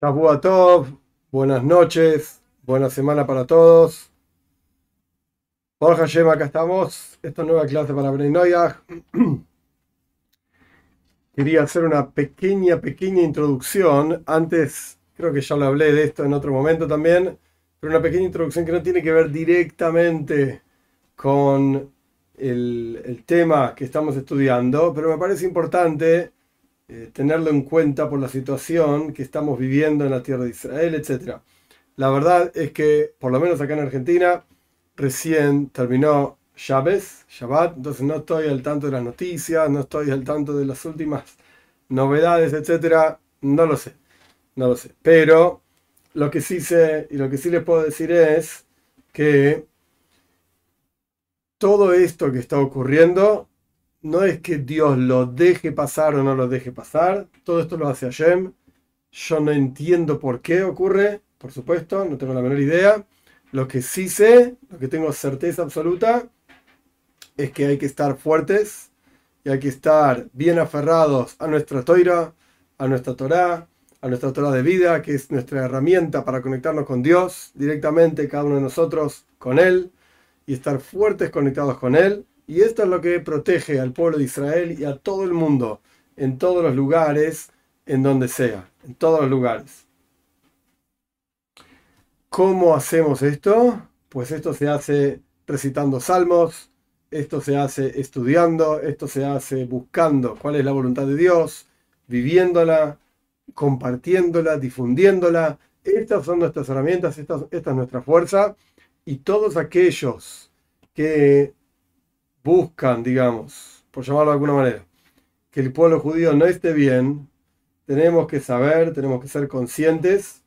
Tov, buenas noches, buena semana para todos. Por Hashem, acá estamos. Esta nueva clase para Bnei Quería hacer una pequeña, pequeña introducción. Antes, creo que ya lo hablé de esto en otro momento también, pero una pequeña introducción que no tiene que ver directamente con el tema que estamos estudiando, pero me parece importante eh, tenerlo en cuenta por la situación que estamos viviendo en la tierra de Israel, etc. La verdad es que, por lo menos acá en Argentina, recién terminó Shabbat, Shabbat, entonces no estoy al tanto de las noticias, no estoy al tanto de las últimas novedades, etc. No lo sé, no lo sé. Pero lo que sí sé y lo que sí les puedo decir es que todo esto que está ocurriendo no es que Dios lo deje pasar o no lo deje pasar, todo esto lo hace Hashem. Yo no entiendo por qué ocurre, por supuesto, no tengo la menor idea. Lo que sí sé, lo que tengo certeza absoluta, es que hay que estar fuertes y hay que estar bien aferrados a nuestra toira, a nuestra Torah, a nuestra Torah de vida, que es nuestra herramienta para conectarnos con Dios directamente, cada uno de nosotros con Él, y estar fuertes conectados con Él y esto es lo que protege al pueblo de Israel y a todo el mundo, en todos los lugares, en donde sea, en todos los lugares. ¿Cómo hacemos esto? Pues esto se hace recitando salmos, esto se hace estudiando, esto se hace buscando cuál es la voluntad de Dios, viviéndola, compartiéndola, difundiéndola. Estas son nuestras herramientas, esta, esta es nuestra fuerza. Y todos aquellos que buscan, digamos, por llamarlo de alguna manera, que el pueblo judío no esté bien, tenemos que saber, tenemos que ser conscientes,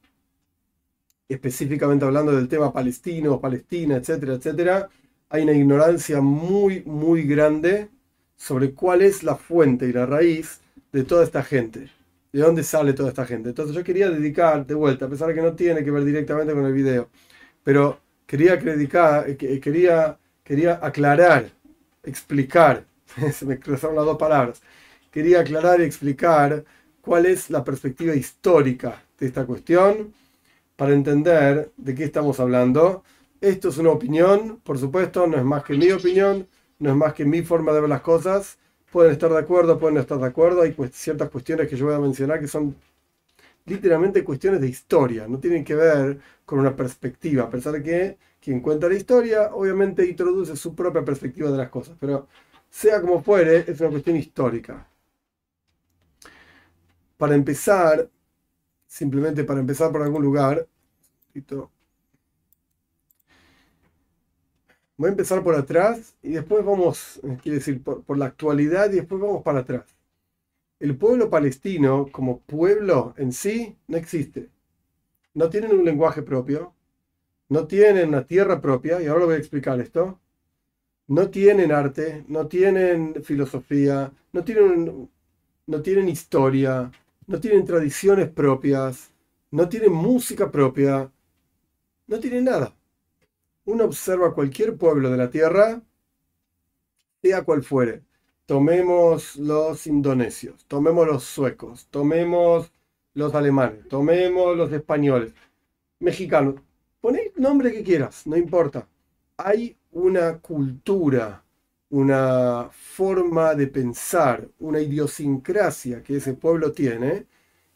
específicamente hablando del tema palestino, Palestina, etcétera, etcétera, hay una ignorancia muy, muy grande sobre cuál es la fuente y la raíz de toda esta gente. ¿De dónde sale toda esta gente? Entonces yo quería dedicar, de vuelta, a pesar de que no tiene que ver directamente con el video, pero quería, dedicar, eh, quería, quería aclarar explicar, se me cruzaron las dos palabras, quería aclarar y explicar cuál es la perspectiva histórica de esta cuestión para entender de qué estamos hablando. Esto es una opinión, por supuesto, no es más que mi opinión, no es más que mi forma de ver las cosas. Pueden estar de acuerdo, pueden estar de acuerdo. Hay ciertas cuestiones que yo voy a mencionar que son literalmente cuestiones de historia, no tienen que ver con una perspectiva, a pesar de que quien cuenta la historia obviamente introduce su propia perspectiva de las cosas, pero sea como fuere, es una cuestión histórica. Para empezar, simplemente para empezar por algún lugar, voy a empezar por atrás y después vamos, quiere decir, por la actualidad y después vamos para atrás. El pueblo palestino como pueblo en sí no existe. No tienen un lenguaje propio, no tienen una tierra propia, y ahora lo voy a explicar esto. No tienen arte, no tienen filosofía, no tienen, historia, no tienen tradiciones propias, no tienen música propia, no tienen nada. Uno observa cualquier pueblo de la tierra, sea cual fuere, tomemos los indonesios, tomemos los suecos, tomemos los alemanes, tomemos los españoles, mexicanos, pon el nombre que quieras, no importa. Hay una cultura, una forma de pensar, una idiosincrasia que ese pueblo tiene,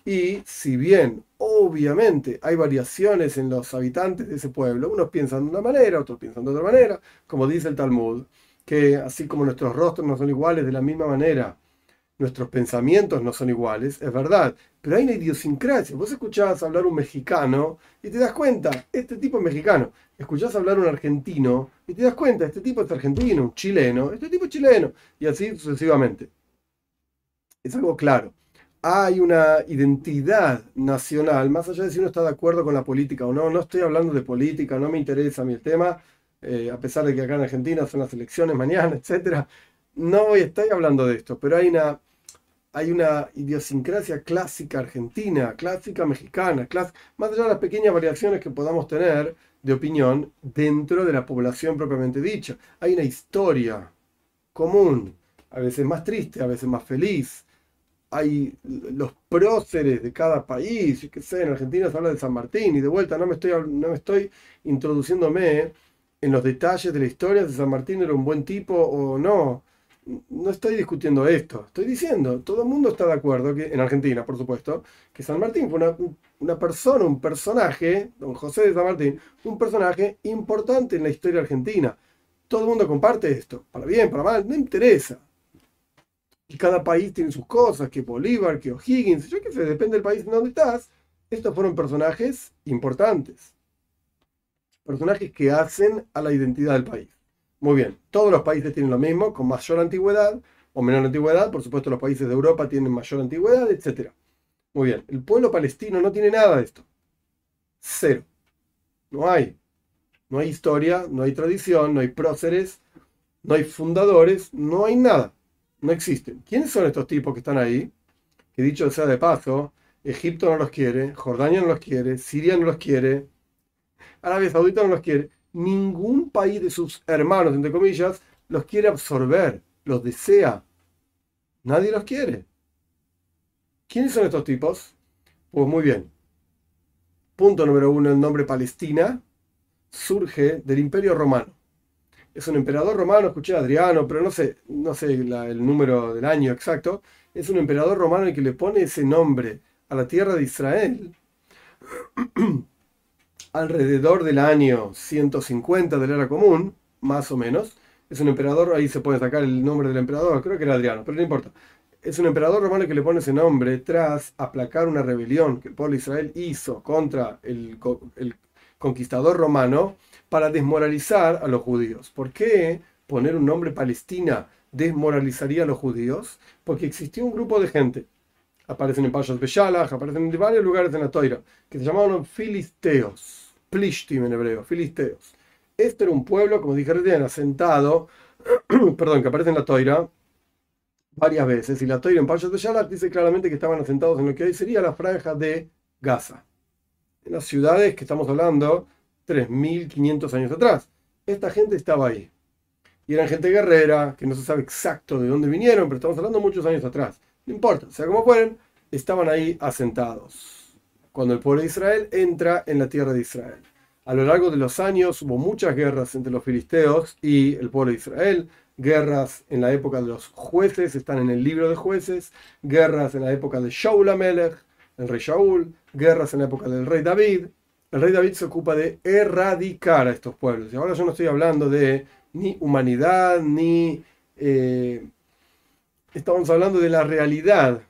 y si bien obviamente hay variaciones en los habitantes de ese pueblo, unos piensan de una manera, otros piensan de otra manera, como dice el Talmud, que así como nuestros rostros no son iguales de la misma manera, nuestros pensamientos no son iguales, es verdad, pero hay una idiosincrasia. Vos escuchás hablar un mexicano y te das cuenta, este tipo es mexicano. Escuchás hablar un argentino y te das cuenta, este tipo es argentino, un chileno, este tipo es chileno, y así sucesivamente. Es algo claro. Hay una identidad nacional, más allá de si uno está de acuerdo con la política o no, no estoy hablando de política, no me interesa el tema, eh, a pesar de que acá en Argentina son las elecciones mañana, etcétera, no estoy hablando de esto, pero hay una, hay una idiosincrasia clásica argentina, clásica mexicana, más allá de las pequeñas variaciones que podamos tener de opinión dentro de la población propiamente dicha. Hay una historia común, a veces más triste, a veces más feliz, hay los próceres de cada país, sé, en Argentina se habla de San Martín y de vuelta no me estoy, no me estoy introduciéndome en los detalles de la historia de San Martín era un buen tipo o no. No estoy discutiendo esto, estoy diciendo, todo el mundo está de acuerdo, que en Argentina, por supuesto, que San Martín fue una, una persona, un personaje, don José de San Martín, un personaje importante en la historia argentina. Todo el mundo comparte esto, para bien, para mal, no interesa. Y cada país tiene sus cosas, que Bolívar, que O'Higgins, yo qué sé, depende del país en donde estás. Estos fueron personajes importantes. Personajes que hacen a la identidad del país. Muy bien, todos los países tienen lo mismo, con mayor antigüedad o menor antigüedad. Por supuesto, los países de Europa tienen mayor antigüedad, etc. Muy bien, el pueblo palestino no tiene nada de esto. Cero. No hay. No hay historia, no hay tradición, no hay próceres, no hay fundadores, no hay nada no existen. ¿Quiénes son estos tipos que están ahí? Que dicho sea de paso, Egipto no los quiere, Jordania no los quiere, Siria no los quiere, Arabia Saudita no los quiere. Ningún país de sus hermanos, entre comillas, los quiere absorber, los desea. Nadie los quiere. ¿Quiénes son estos tipos? Pues muy bien. Punto número uno, el nombre Palestina surge del Imperio Romano es un emperador romano, escuché a Adriano, pero no sé, no sé el número del año exacto, es un emperador romano el que le pone ese nombre a la tierra de Israel alrededor del año 150 de la era común, más o menos. Es un emperador, ahí se puede sacar el nombre del emperador, creo que era Adriano, pero no importa. Es un emperador romano que le pone ese nombre tras aplacar una rebelión que el pueblo de Israel hizo contra el, conquistador romano para desmoralizar a los judíos. ¿Por qué poner un nombre Palestina desmoralizaría a los judíos? Porque existió un grupo de gente, aparecen en Payas Beshalach, aparecen en varios lugares en la Toira, que se llamaban filisteos, plishtim en hebreo, filisteos. Este era un pueblo, como dije recién, asentado, perdón, que aparece en la Toira varias veces, y la Toira en Payas Beshalach dice claramente que estaban asentados en lo que hoy sería la franja de Gaza. En las ciudades que estamos hablando, 3.500 años atrás. Esta gente estaba ahí. Y eran gente guerrera, que no se sabe exacto de dónde vinieron, pero estamos hablando muchos años atrás. No importa, sea como fueren, estaban ahí asentados. Cuando el pueblo de Israel entra en la tierra de Israel. A lo largo de los años hubo muchas guerras entre los filisteos y el pueblo de Israel. Guerras en la época de los jueces, están en el libro de jueces. Guerras en la época de Shaul Amelech, el rey Shaul. Guerras en la época del rey David el rey David se ocupa de erradicar a estos pueblos. Y ahora yo no estoy hablando de ni humanidad, ni... Eh, estamos hablando de la realidad.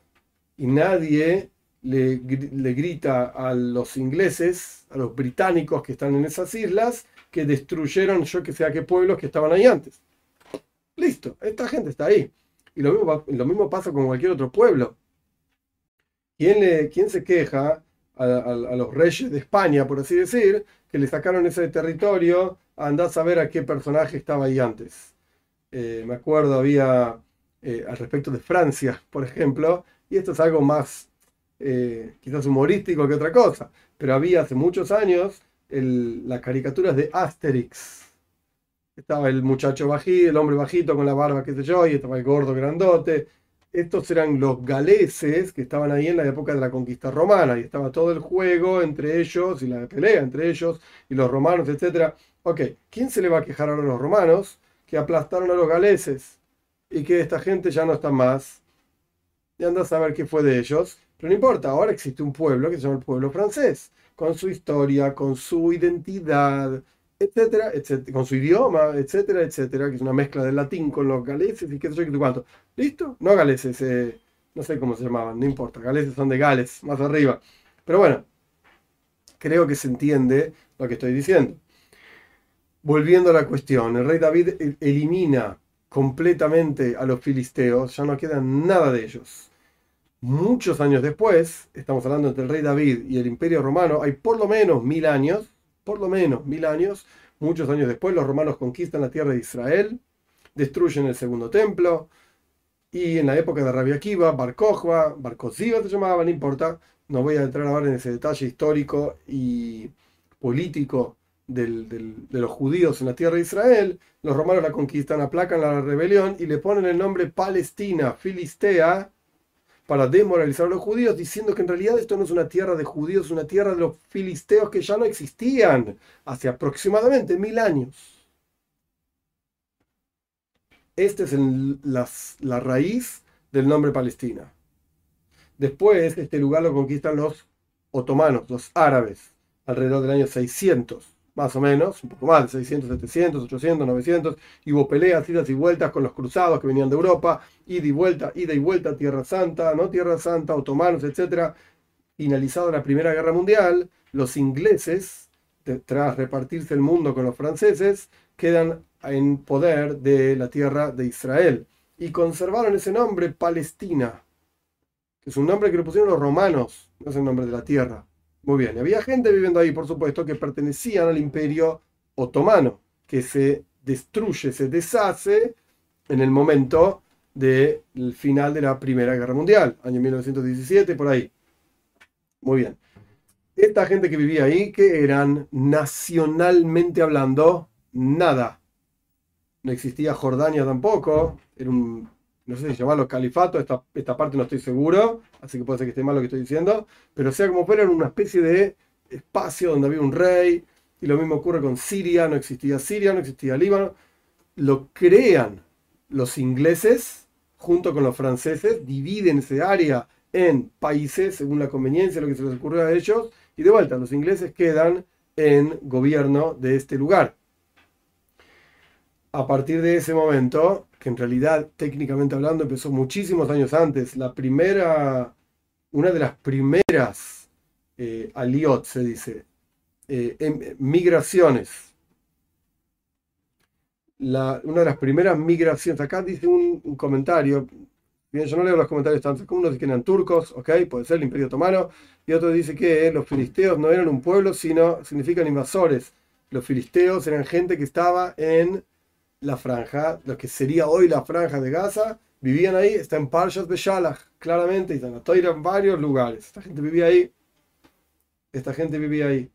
Y nadie le, grita a los ingleses, a los británicos que están en esas islas, que destruyeron yo que sé a qué pueblos que estaban ahí antes. Listo, esta gente está ahí. Y lo mismo, pasa con cualquier otro pueblo. ¿Quién, le, ¿Quién se queja a, los reyes de España, por así decir, que le sacaron ese territorio, andar a saber a qué personaje estaba ahí antes. Eh, me acuerdo, había eh, al respecto de Francia, por ejemplo, y esto es algo más eh, quizás humorístico que otra cosa, pero había hace muchos años las caricaturas de Asterix. Estaba el muchacho bajito, el hombre bajito con la barba, qué sé yo, y estaba el gordo grandote, estos eran los galeses que estaban ahí en la época de la conquista romana y estaba todo el juego entre ellos y la pelea entre ellos y los romanos, etc. Ok, ¿quién se le va a quejar ahora a los romanos que aplastaron a los galeses y que esta gente ya no está más? Y anda a saber qué fue de ellos. Pero no importa, ahora existe un pueblo que se llama el pueblo francés, con su historia, con su identidad, etcétera, etcétera, con su idioma, etcétera, etcétera, que es una mezcla del latín con los galeses y qué sé yo, qué cuánto. ¿Listo? No galeses, eh, no sé cómo se llamaban, no importa, galeses son de Gales, más arriba. Pero bueno, creo que se entiende lo que estoy diciendo. Volviendo a la cuestión, el rey David elimina completamente a los filisteos, ya no queda nada de ellos. Muchos años después, estamos hablando entre el rey David y el imperio romano, hay por lo menos mil años, por lo menos mil años, muchos años después, los romanos conquistan la tierra de Israel, destruyen el segundo templo, y en la época de Rabia Akiva, Bar Kokhba, Bar se llamaba, no importa, no voy a entrar ahora en ese detalle histórico y político de los judíos en la tierra de Israel, los romanos la conquistan, aplacan la rebelión y le ponen el nombre Palestina, Filistea, para desmoralizar a los judíos, diciendo que en realidad esto no es una tierra de judíos, es una tierra de los filisteos que ya no existían hace aproximadamente mil años. Esta es la, raíz del nombre Palestina. Después, este lugar lo conquistan los otomanos, los árabes, alrededor del año 600, más o menos, un poco más de 600, 700, 800, 900, y hubo peleas, idas y vueltas con los cruzados que venían de Europa, ida y vuelta, ida y vuelta, Tierra Santa, no Tierra Santa, otomanos, etc. Finalizada la Primera Guerra Mundial, los ingleses, tras repartirse el mundo con los franceses, quedan en poder de la tierra de Israel. Y conservaron ese nombre Palestina, que es un nombre que le pusieron los romanos, no es el nombre de la tierra. Muy bien, había gente viviendo ahí, por supuesto, que pertenecían al imperio otomano, que se destruye, se deshace en el momento del final de la Primera Guerra Mundial, año 1917, por ahí. Muy bien. Esta gente que vivía ahí, que eran nacionalmente hablando, nada no existía Jordania tampoco, era un, no sé si llamarlo califato, esta, esta parte no estoy seguro, así que puede ser que esté mal lo que estoy diciendo, pero sea como fuera, era una especie de espacio donde había un rey, y lo mismo ocurre con Siria, no existía Siria, no existía Líbano, lo crean los ingleses junto con los franceses, dividen ese área en países según la conveniencia, lo que se les ocurrió a ellos, y de vuelta, los ingleses quedan en gobierno de este lugar a partir de ese momento, que en realidad técnicamente hablando empezó muchísimos años antes, la primera, una de las primeras eh, aliot, se dice, eh, em, migraciones. Una de las primeras migraciones, acá dice un, comentario, bien, yo no leo los comentarios tanto, como uno dice que eran turcos, ok, puede ser el Imperio Otomano, y otro dice que los filisteos no eran un pueblo, sino significan invasores. Los filisteos eran gente que estaba en la franja, lo que sería hoy la franja de Gaza, vivían ahí, está en Parshas Beshalach, claramente, y están en varios lugares. Esta gente vivía ahí. Esta gente vivía ahí.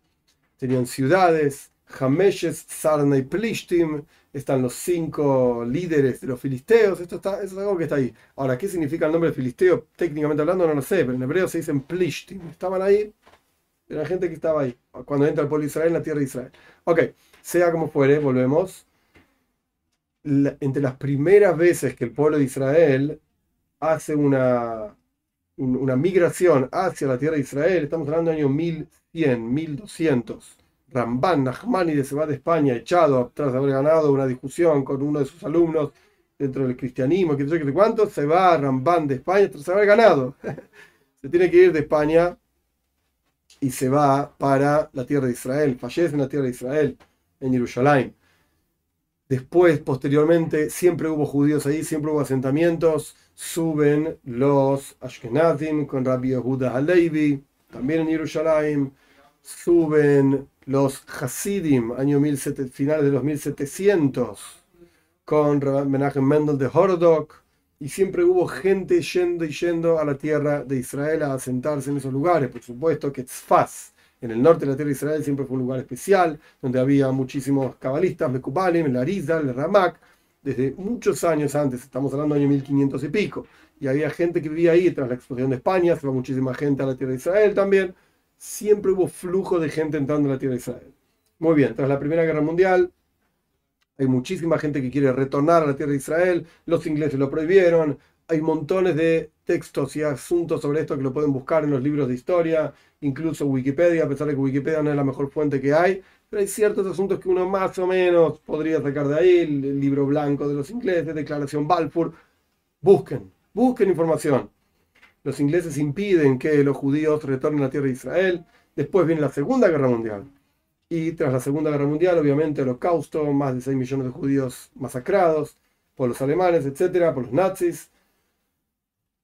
Tenían ciudades, Hameshes, Sarna y Plishtim, están los cinco líderes de los filisteos, esto está, eso es algo que está ahí. Ahora, ¿qué significa el nombre de filisteo? Técnicamente hablando, no lo sé, pero en hebreo se dicen Plishtim. Estaban ahí, era gente que estaba ahí, cuando entra el pueblo de Israel en la tierra de Israel. Ok, sea como fuere, volvemos entre las primeras veces que el pueblo de Israel hace una, una migración hacia la tierra de Israel, estamos hablando del año 1100, 1200. Ramban Nachmanides se va de España echado tras haber ganado una discusión con uno de sus alumnos dentro del cristianismo, que que cuánto, se va a Ramban de España tras haber ganado. se tiene que ir de España y se va para la tierra de Israel, fallece en la tierra de Israel, en Jerusalén. Después, posteriormente, siempre hubo judíos ahí, siempre hubo asentamientos. Suben los Ashkenazim con Rabbi Yehuda Halevi, también en Jerusalén. Suben los Hasidim, año finales de los 1700, con Menachem Mendel de Hordok. Y siempre hubo gente yendo y yendo a la tierra de Israel a asentarse en esos lugares. Por supuesto que Tzfaz en el norte de la tierra de Israel siempre fue un lugar especial, donde había muchísimos cabalistas, Mekubalim, el Arizal, el Ramak, desde muchos años antes, estamos hablando del año 1500 y pico, y había gente que vivía ahí tras la explosión de España, se va muchísima gente a la tierra de Israel también, siempre hubo flujo de gente entrando a la tierra de Israel. Muy bien, tras la Primera Guerra Mundial, hay muchísima gente que quiere retornar a la tierra de Israel, los ingleses lo prohibieron, hay montones de textos y asuntos sobre esto que lo pueden buscar en los libros de historia, incluso Wikipedia, a pesar de que Wikipedia no es la mejor fuente que hay, pero hay ciertos asuntos que uno más o menos podría sacar de ahí, el libro blanco de los ingleses, Declaración Balfour. Busquen, busquen información. Los ingleses impiden que los judíos retornen a la tierra de Israel. Después viene la Segunda Guerra Mundial. Y tras la Segunda Guerra Mundial, obviamente, el holocausto, más de 6 millones de judíos masacrados por los alemanes, etcétera, por los nazis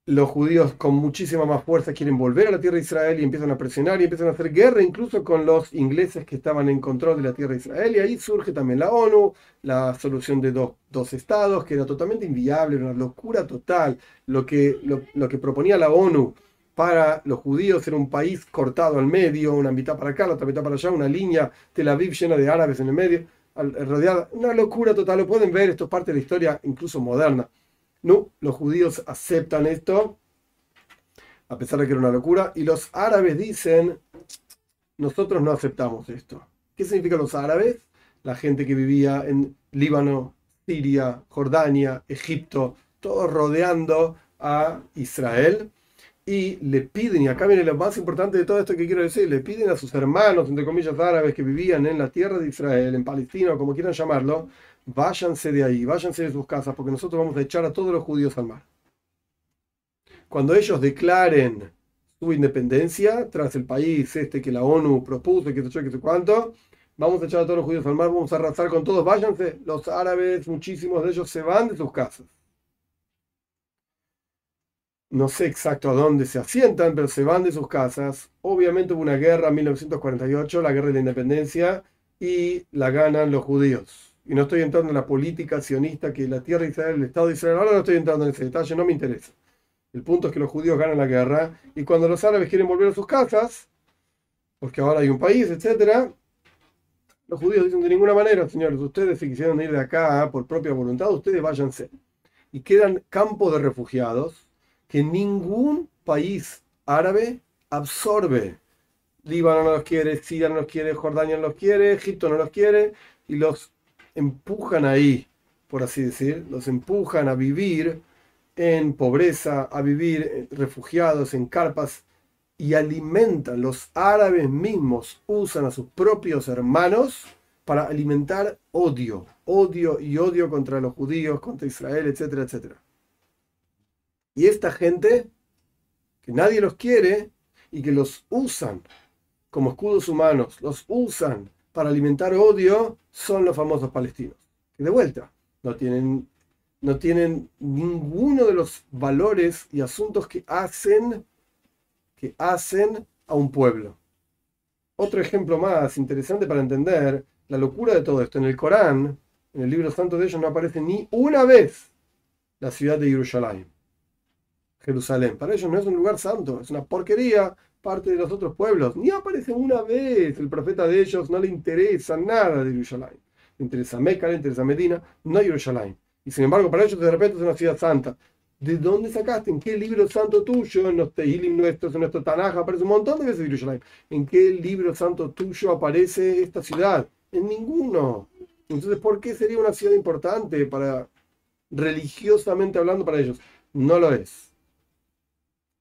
los judíos con muchísima más fuerza quieren volver a la tierra de Israel y empiezan a presionar y empiezan a hacer guerra incluso con los ingleses que estaban en control de la tierra de Israel. Y ahí surge también la ONU, la solución de dos, estados, que era totalmente inviable, una locura total. Lo que, lo, que proponía la ONU para los judíos era un país cortado al medio, una mitad para acá, la otra mitad para allá, una línea Tel Aviv llena de árabes en el medio, rodeada. Una locura total, lo pueden ver, esto es parte de la historia incluso moderna. No, los judíos aceptan esto a pesar de que era una locura. Y los árabes dicen, nosotros no aceptamos esto. ¿Qué significa los árabes? La gente que vivía en Líbano, Siria, Jordania, Egipto, todos rodeando a Israel y le piden, y acá viene lo más importante de todo esto que quiero decir, le piden a sus hermanos, entre comillas, árabes que vivían en la tierra de Israel, en Palestina, o como quieran llamarlo, váyanse de ahí, váyanse de sus casas, porque nosotros vamos a echar a todos los judíos al mar. Cuando ellos declaren su independencia tras el país este que la ONU propuso, que se que sé cuánto, vamos a echar a todos los judíos al mar, vamos a arrasar con todos, váyanse, los árabes, muchísimos de ellos se van de sus casas no sé exacto a dónde se asientan, pero se van de sus casas. Obviamente hubo una guerra en 1948, la guerra de la independencia, y la ganan los judíos. Y no estoy entrando en la política sionista que la tierra de Israel, el Estado de Israel, ahora no estoy entrando en ese detalle, no me interesa. El punto es que los judíos ganan la guerra y cuando los árabes quieren volver a sus casas, porque ahora hay un país, etc., los judíos dicen de ninguna manera, señores, ustedes si quisieron ir de acá por propia voluntad, ustedes váyanse. Y quedan campos de refugiados que ningún país árabe absorbe. Líbano no los quiere, Siria no los quiere, Jordania no los quiere, Egipto no los quiere, y los empujan ahí, por así decir, los empujan a vivir en pobreza, a vivir refugiados en carpas y alimentan, los árabes mismos usan a sus propios hermanos para alimentar odio, odio y odio contra los judíos, contra Israel, etcétera, etcétera. Y esta gente, que nadie los quiere y que los usan como escudos humanos, los usan para alimentar odio, son los famosos palestinos. Que de vuelta, no tienen, no tienen ninguno de los valores y asuntos que hacen, que hacen a un pueblo. Otro ejemplo más interesante para entender la locura de todo esto. En el Corán, en el libro santo de ellos, no aparece ni una vez la ciudad de Jerusalén. Jerusalén. Para ellos no es un lugar santo, es una porquería, parte de los otros pueblos. Ni aparece una vez el profeta de ellos, no le interesa nada de Jerusalén. Le interesa Meca, le interesa Medina, no Jerusalén. Y sin embargo, para ellos de repente es una ciudad santa. ¿De dónde sacaste? ¿En qué libro santo tuyo? En los Tehilim nuestros, en nuestro Tanaj aparece un montón de veces Jerusalén. ¿En qué libro santo tuyo aparece esta ciudad? En ninguno. Entonces, ¿por qué sería una ciudad importante para religiosamente hablando para ellos? No lo es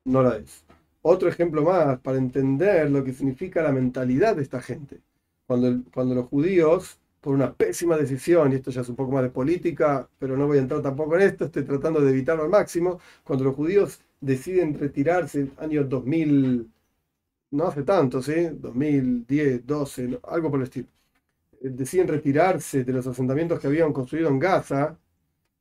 no la es. Otro ejemplo más para entender lo que significa la mentalidad de esta gente. Cuando, cuando los judíos, por una pésima decisión, y esto ya es un poco más de política, pero no voy a entrar tampoco en esto, estoy tratando de evitarlo al máximo, cuando los judíos deciden retirarse, año 2000, no hace tanto, ¿sí? 2010, 12, algo por el estilo, eh, deciden retirarse de los asentamientos que habían construido en Gaza,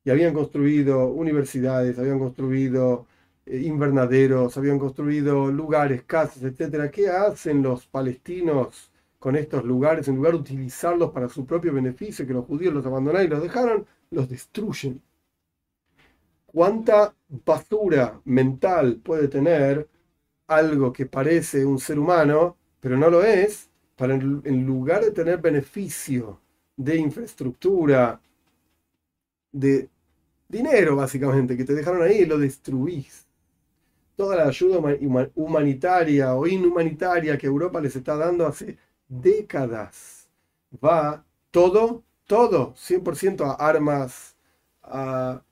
y habían construido universidades, habían construido invernaderos, habían construido lugares, casas, etcétera. ¿Qué hacen los palestinos con estos lugares? En lugar de utilizarlos para su propio beneficio, que los judíos los abandonaron y los dejaron, los destruyen. ¿Cuánta basura mental puede tener algo que parece un ser humano, pero no lo es, para en lugar de tener beneficio de infraestructura, de dinero básicamente, que te dejaron ahí, lo destruís? Toda la ayuda humanitaria o inhumanitaria que Europa les está dando hace décadas. Va todo, todo, 100% a armas, a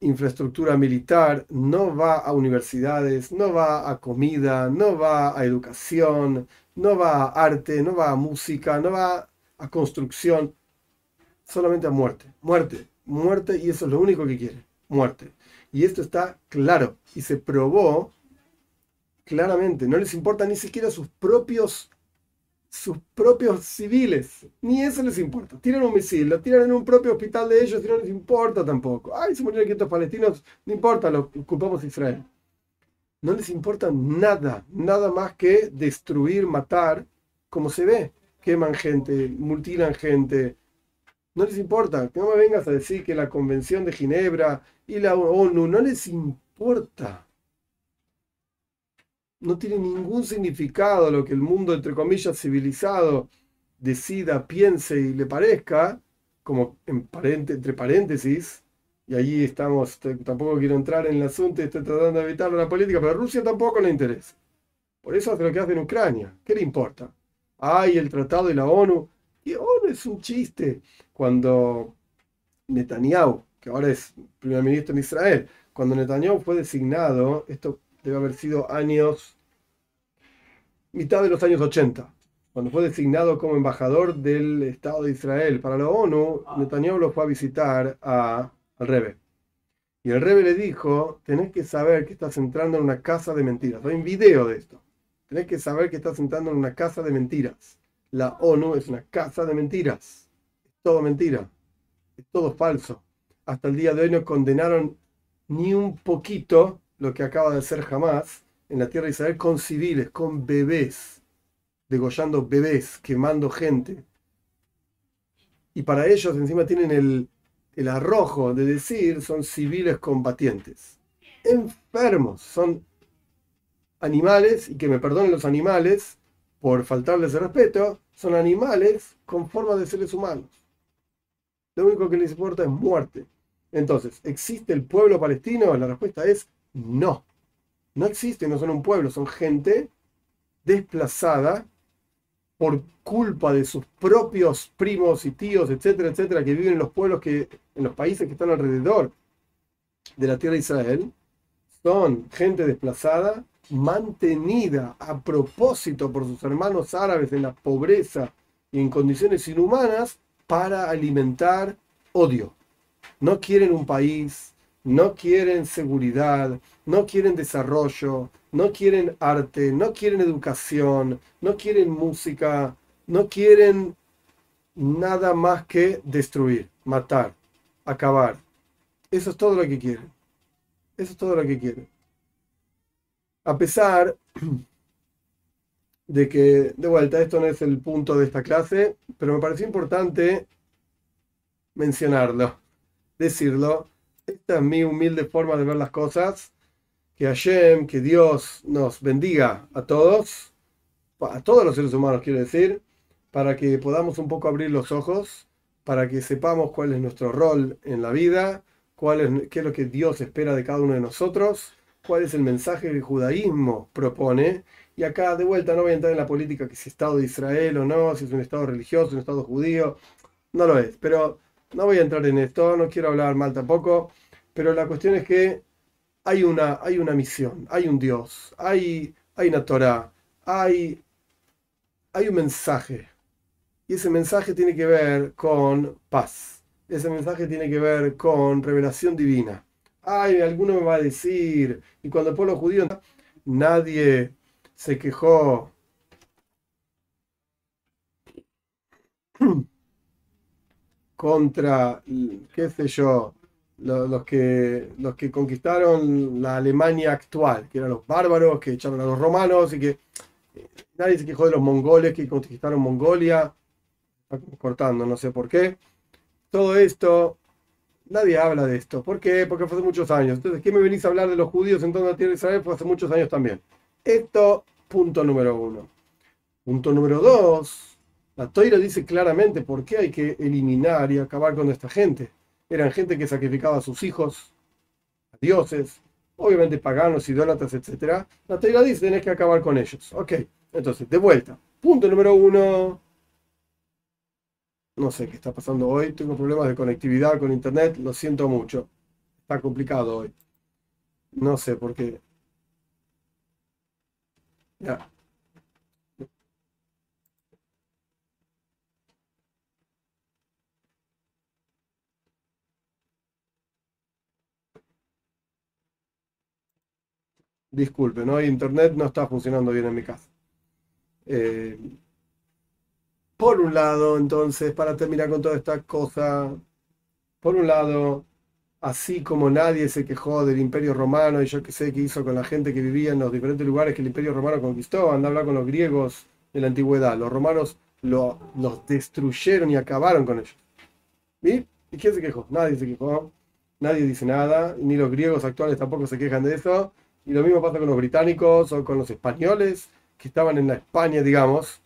infraestructura militar, no va a universidades, no va a comida, no va a educación, no va a arte, no va a música, no va a construcción, solamente a muerte, muerte, muerte y eso es lo único que quiere, muerte. Y esto está claro y se probó claramente. No les importa ni siquiera sus propios sus propios civiles. Ni eso les importa. Tiran un misil, lo tiran en un propio hospital de ellos y no les importa tampoco. Ay, se murieron 500 palestinos, no importa, lo culpamos Israel. No les importa nada, nada más que destruir, matar, como se ve. Queman gente, mutilan gente. No les importa. Que no me vengas a decir que la Convención de Ginebra y la ONU no les importa. No tiene ningún significado lo que el mundo, entre comillas, civilizado decida, piense y le parezca, como en entre paréntesis, y allí estamos, tampoco quiero entrar en el asunto y estoy tratando de evitar la política, pero a Rusia tampoco le interesa. Por eso hace lo que hace en Ucrania. ¿Qué le importa? Hay el tratado de la ONU. Y ONU es un chiste. Cuando Netanyahu, que ahora es primer ministro en Israel, cuando Netanyahu fue designado, esto debe haber sido años, mitad de los años 80, cuando fue designado como embajador del Estado de Israel para la ONU, Netanyahu lo fue a visitar a, al Rebe. Y el Rebe le dijo, tenés que saber que estás entrando en una casa de mentiras. Hay un video de esto. Tenés que saber que estás entrando en una casa de mentiras. La ONU es una casa de mentiras. Es todo mentira. Es todo falso. Hasta el día de hoy no condenaron ni un poquito lo que acaba de hacer jamás en la tierra de Israel con civiles, con bebés degollando bebés, quemando gente. Y para ellos encima tienen el, el arrojo de decir son civiles combatientes. Enfermos, son animales, y que me perdonen los animales por faltarles el respeto, son animales con forma de seres humanos. Lo único que les importa es muerte. Entonces, ¿existe el pueblo palestino? La respuesta es no. No existe, no son un pueblo, son gente desplazada por culpa de sus propios primos y tíos, etcétera, etcétera, que viven en los pueblos que, en los países que están alrededor de la tierra de Israel, son gente desplazada, mantenida a propósito por sus hermanos árabes en la pobreza y en condiciones inhumanas para alimentar odio. No quieren un país, no quieren seguridad, no quieren desarrollo, no quieren arte, no quieren educación, no quieren música, no quieren nada más que destruir, matar, acabar. Eso es todo lo que quieren. Eso es todo lo que quieren. A pesar de que, de vuelta, esto no es el punto de esta clase, pero me pareció importante mencionarlo, decirlo. Esta es mi humilde forma de ver las cosas que Hashem, que Dios nos bendiga a todos, a todos los seres humanos quiero decir, para que podamos un poco abrir los ojos, para que sepamos cuál es nuestro rol en la vida, cuál es, qué es lo que Dios espera de cada uno de nosotros, cuál es el mensaje que el judaísmo propone. Y acá de vuelta no voy a entrar en la política que si Estado de Israel o no, si es un Estado religioso, un Estado judío, no lo es, pero no voy a entrar en esto, no quiero hablar mal tampoco, pero la cuestión es que hay una, hay una misión, hay un Dios, hay, hay una Torah, hay, hay un mensaje. Y ese mensaje tiene que ver con paz. Ese mensaje tiene que ver con revelación divina. Ay, alguno me va a decir, y cuando el pueblo judío nadie se quejó. Contra, qué sé yo, los, que, los que conquistaron la Alemania actual, que eran los bárbaros que echaron a los romanos y que eh, nadie se quejó de los mongoles que conquistaron Mongolia, cortando, no sé por qué. Todo esto, nadie habla de esto. ¿Por qué? Porque fue hace muchos años. Entonces, ¿qué me venís a hablar de los judíos en toda la tierra de Israel? Fue hace muchos años también. Esto, punto número uno. Punto número dos, la Toira dice claramente por qué hay que eliminar y acabar con esta gente eran gente que sacrificaba a sus hijos, a dioses, obviamente paganos, idólatras, etc. La Torah dice, tenés que acabar con ellos. Ok, entonces, de vuelta. Punto número uno. No sé qué está pasando hoy. Tengo problemas de conectividad con internet. Lo siento mucho. Está complicado hoy. No sé por qué. Ya. Disculpe, ¿no? Internet no está funcionando bien en mi casa. Eh, por un lado, entonces, para terminar con toda esta cosa, por un lado, así como nadie se quejó del Imperio Romano y yo qué sé qué hizo con la gente que vivía en los diferentes lugares que el Imperio Romano conquistó, anda a hablar con los griegos de la antigüedad. Los romanos lo, los destruyeron y acabaron con ellos. ¿Y? ¿Y quién se quejó? Nadie se quejó. Nadie dice nada, ni los griegos actuales tampoco se quejan de eso. Y lo mismo pasa con los británicos o con los españoles que estaban en la España, digamos.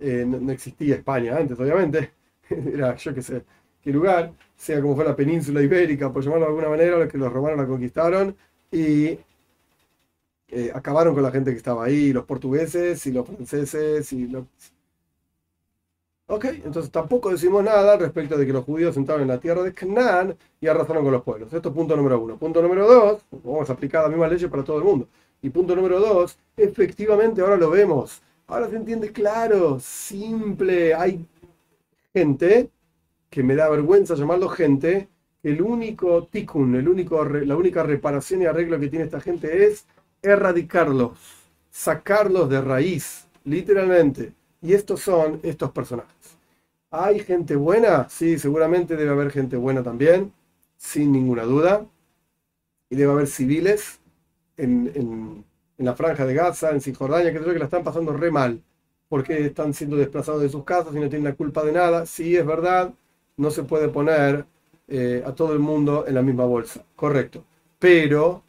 Eh, no, existía España antes, obviamente. Era yo qué sé qué lugar. sea como fue la península ibérica, por llamarlo de alguna manera, los que los romanos la conquistaron y eh, acabaron con la gente que estaba ahí, los portugueses y los franceses y los... Ok, entonces tampoco decimos nada respecto de que los judíos entraron en la tierra de Canaán y arrasaron con los pueblos. Esto es punto número uno. Punto número dos, vamos a aplicar las mismas leyes para todo el mundo. Y punto número dos, efectivamente ahora lo vemos. Ahora se entiende claro, simple. Hay gente que me da vergüenza llamarlo gente, el único tikkun, el único, la única reparación y arreglo que tiene esta gente es erradicarlos, sacarlos de raíz, literalmente. Y estos son estos personajes. ¿Hay gente buena? Sí, seguramente debe haber gente buena también, sin ninguna duda. Y debe haber civiles en, la franja de Gaza, en Cisjordania, que creo que la están pasando re mal, porque están siendo desplazados de sus casas y no tienen la culpa de nada. Sí, es verdad, no se puede poner eh, a todo el mundo en la misma bolsa, correcto. Pero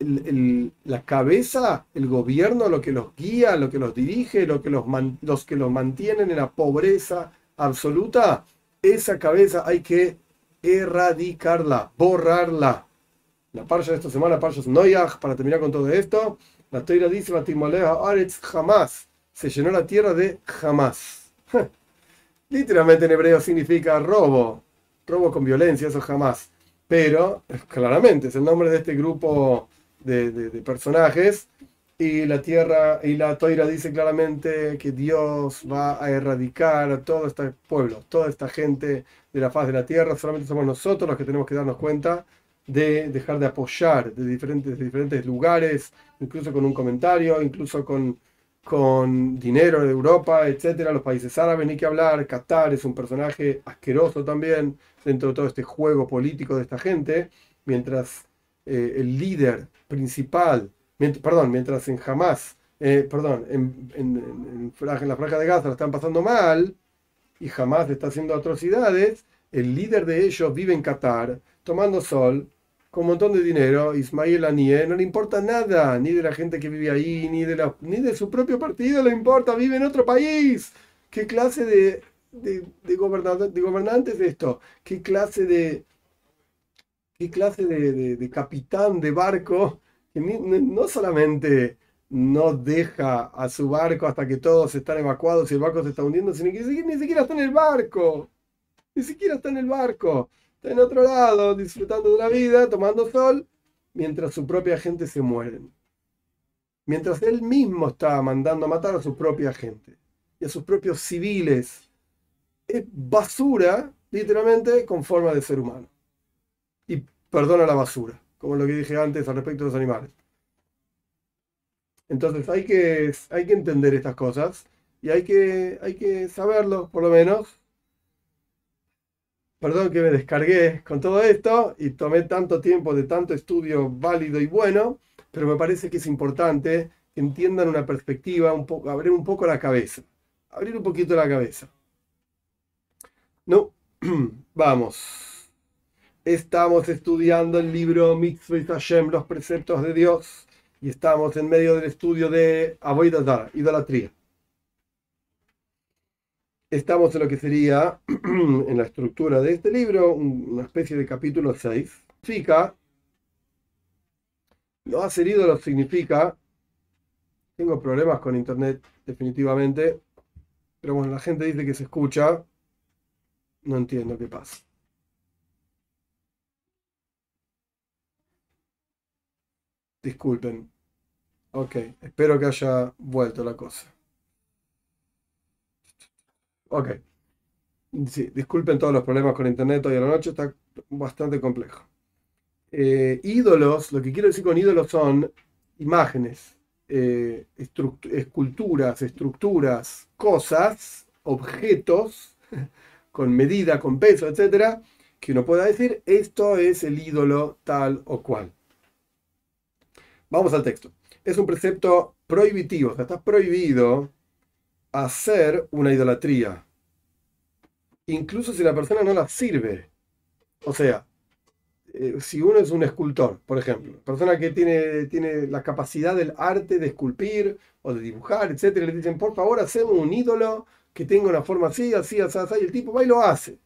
la cabeza, el gobierno, lo que los guía, lo que los dirige, lo que los, los que los mantienen en la pobreza absoluta, esa cabeza hay que erradicarla, borrarla. La parcha de esta semana, parcha Noyach, para terminar con todo esto, la toira dice, Aretz jamás, se llenó la tierra de jamás. Literalmente en hebreo significa robo, robo con violencia, eso jamás. Pero, claramente, es el nombre de este grupo de, personajes. Y la tierra y la toira dice claramente que Dios va a erradicar a todo este pueblo, toda esta gente de la faz de la tierra. Solamente somos nosotros los que tenemos que darnos cuenta de dejar de apoyar de diferentes, diferentes lugares, incluso con un comentario, incluso con, con dinero de Europa, etcétera, los países árabes, ni que hablar. Qatar es un personaje asqueroso también dentro de todo este juego político de esta gente, mientras eh, el líder principal, perdón, mientras en Hamas, eh, perdón, en, en, la franja de Gaza la están pasando mal y Hamas está haciendo atrocidades, el líder de ellos vive en Qatar, tomando sol, con un montón de dinero, Ismail Anie, no le importa nada, ni de la gente que vive ahí, ni de, la, ni de su propio partido le importa, vive en otro país. ¿Qué clase de, de, de, gobernantes es esto? ¿Qué clase de, qué clase de, capitán de barco que no solamente no deja a su barco hasta que todos están evacuados y el barco se está hundiendo, sino que ni siquiera está en el barco. Ni siquiera está en el barco. Está en otro lado, disfrutando de la vida, tomando sol, mientras su propia gente se muere. Mientras él mismo está mandando a matar a su propia gente y a sus propios civiles. Es basura, literalmente, con forma de ser humano y perdona la basura, como lo que dije antes al respecto de los animales. Entonces hay que, hay que entender estas cosas y hay que, hay que saberlo, por lo menos. Perdón que me descargué con todo esto y tomé tanto tiempo de tanto estudio válido y bueno, pero me parece que es importante que entiendan una perspectiva, un poco, abrir un poco la cabeza, abrir un poquito la cabeza. No, vamos. Estamos estudiando el libro Mitzvah Hashem, los preceptos de Dios, y estamos en medio del estudio de Avoidazara, idolatría. Estamos en lo que sería, en la estructura de este libro, una especie de capítulo 6. Significa, no hacer ídolo significa, tengo problemas con internet definitivamente, pero bueno, la gente dice que se escucha, no entiendo qué pasa. Disculpen. Ok, espero que haya vuelto la cosa. Ok. Sí, disculpen todos los problemas con internet hoy a la noche, está bastante complejo. Eh, ídolos, lo que quiero decir con ídolos son imágenes, eh, esculturas, estructuras, cosas, objetos, con medida, con peso, etcétera, que uno pueda decir, esto es el ídolo tal o cual. Vamos al texto. Es un precepto prohibitivo, o sea, está prohibido hacer una idolatría, incluso si la persona no la sirve. O sea, eh, si uno es un escultor, por ejemplo, persona que tiene, tiene la capacidad del arte de esculpir o de dibujar, etcétera, le dicen, por favor, hacemos un ídolo que tenga una forma así, así, así, así, y el tipo va y lo hace.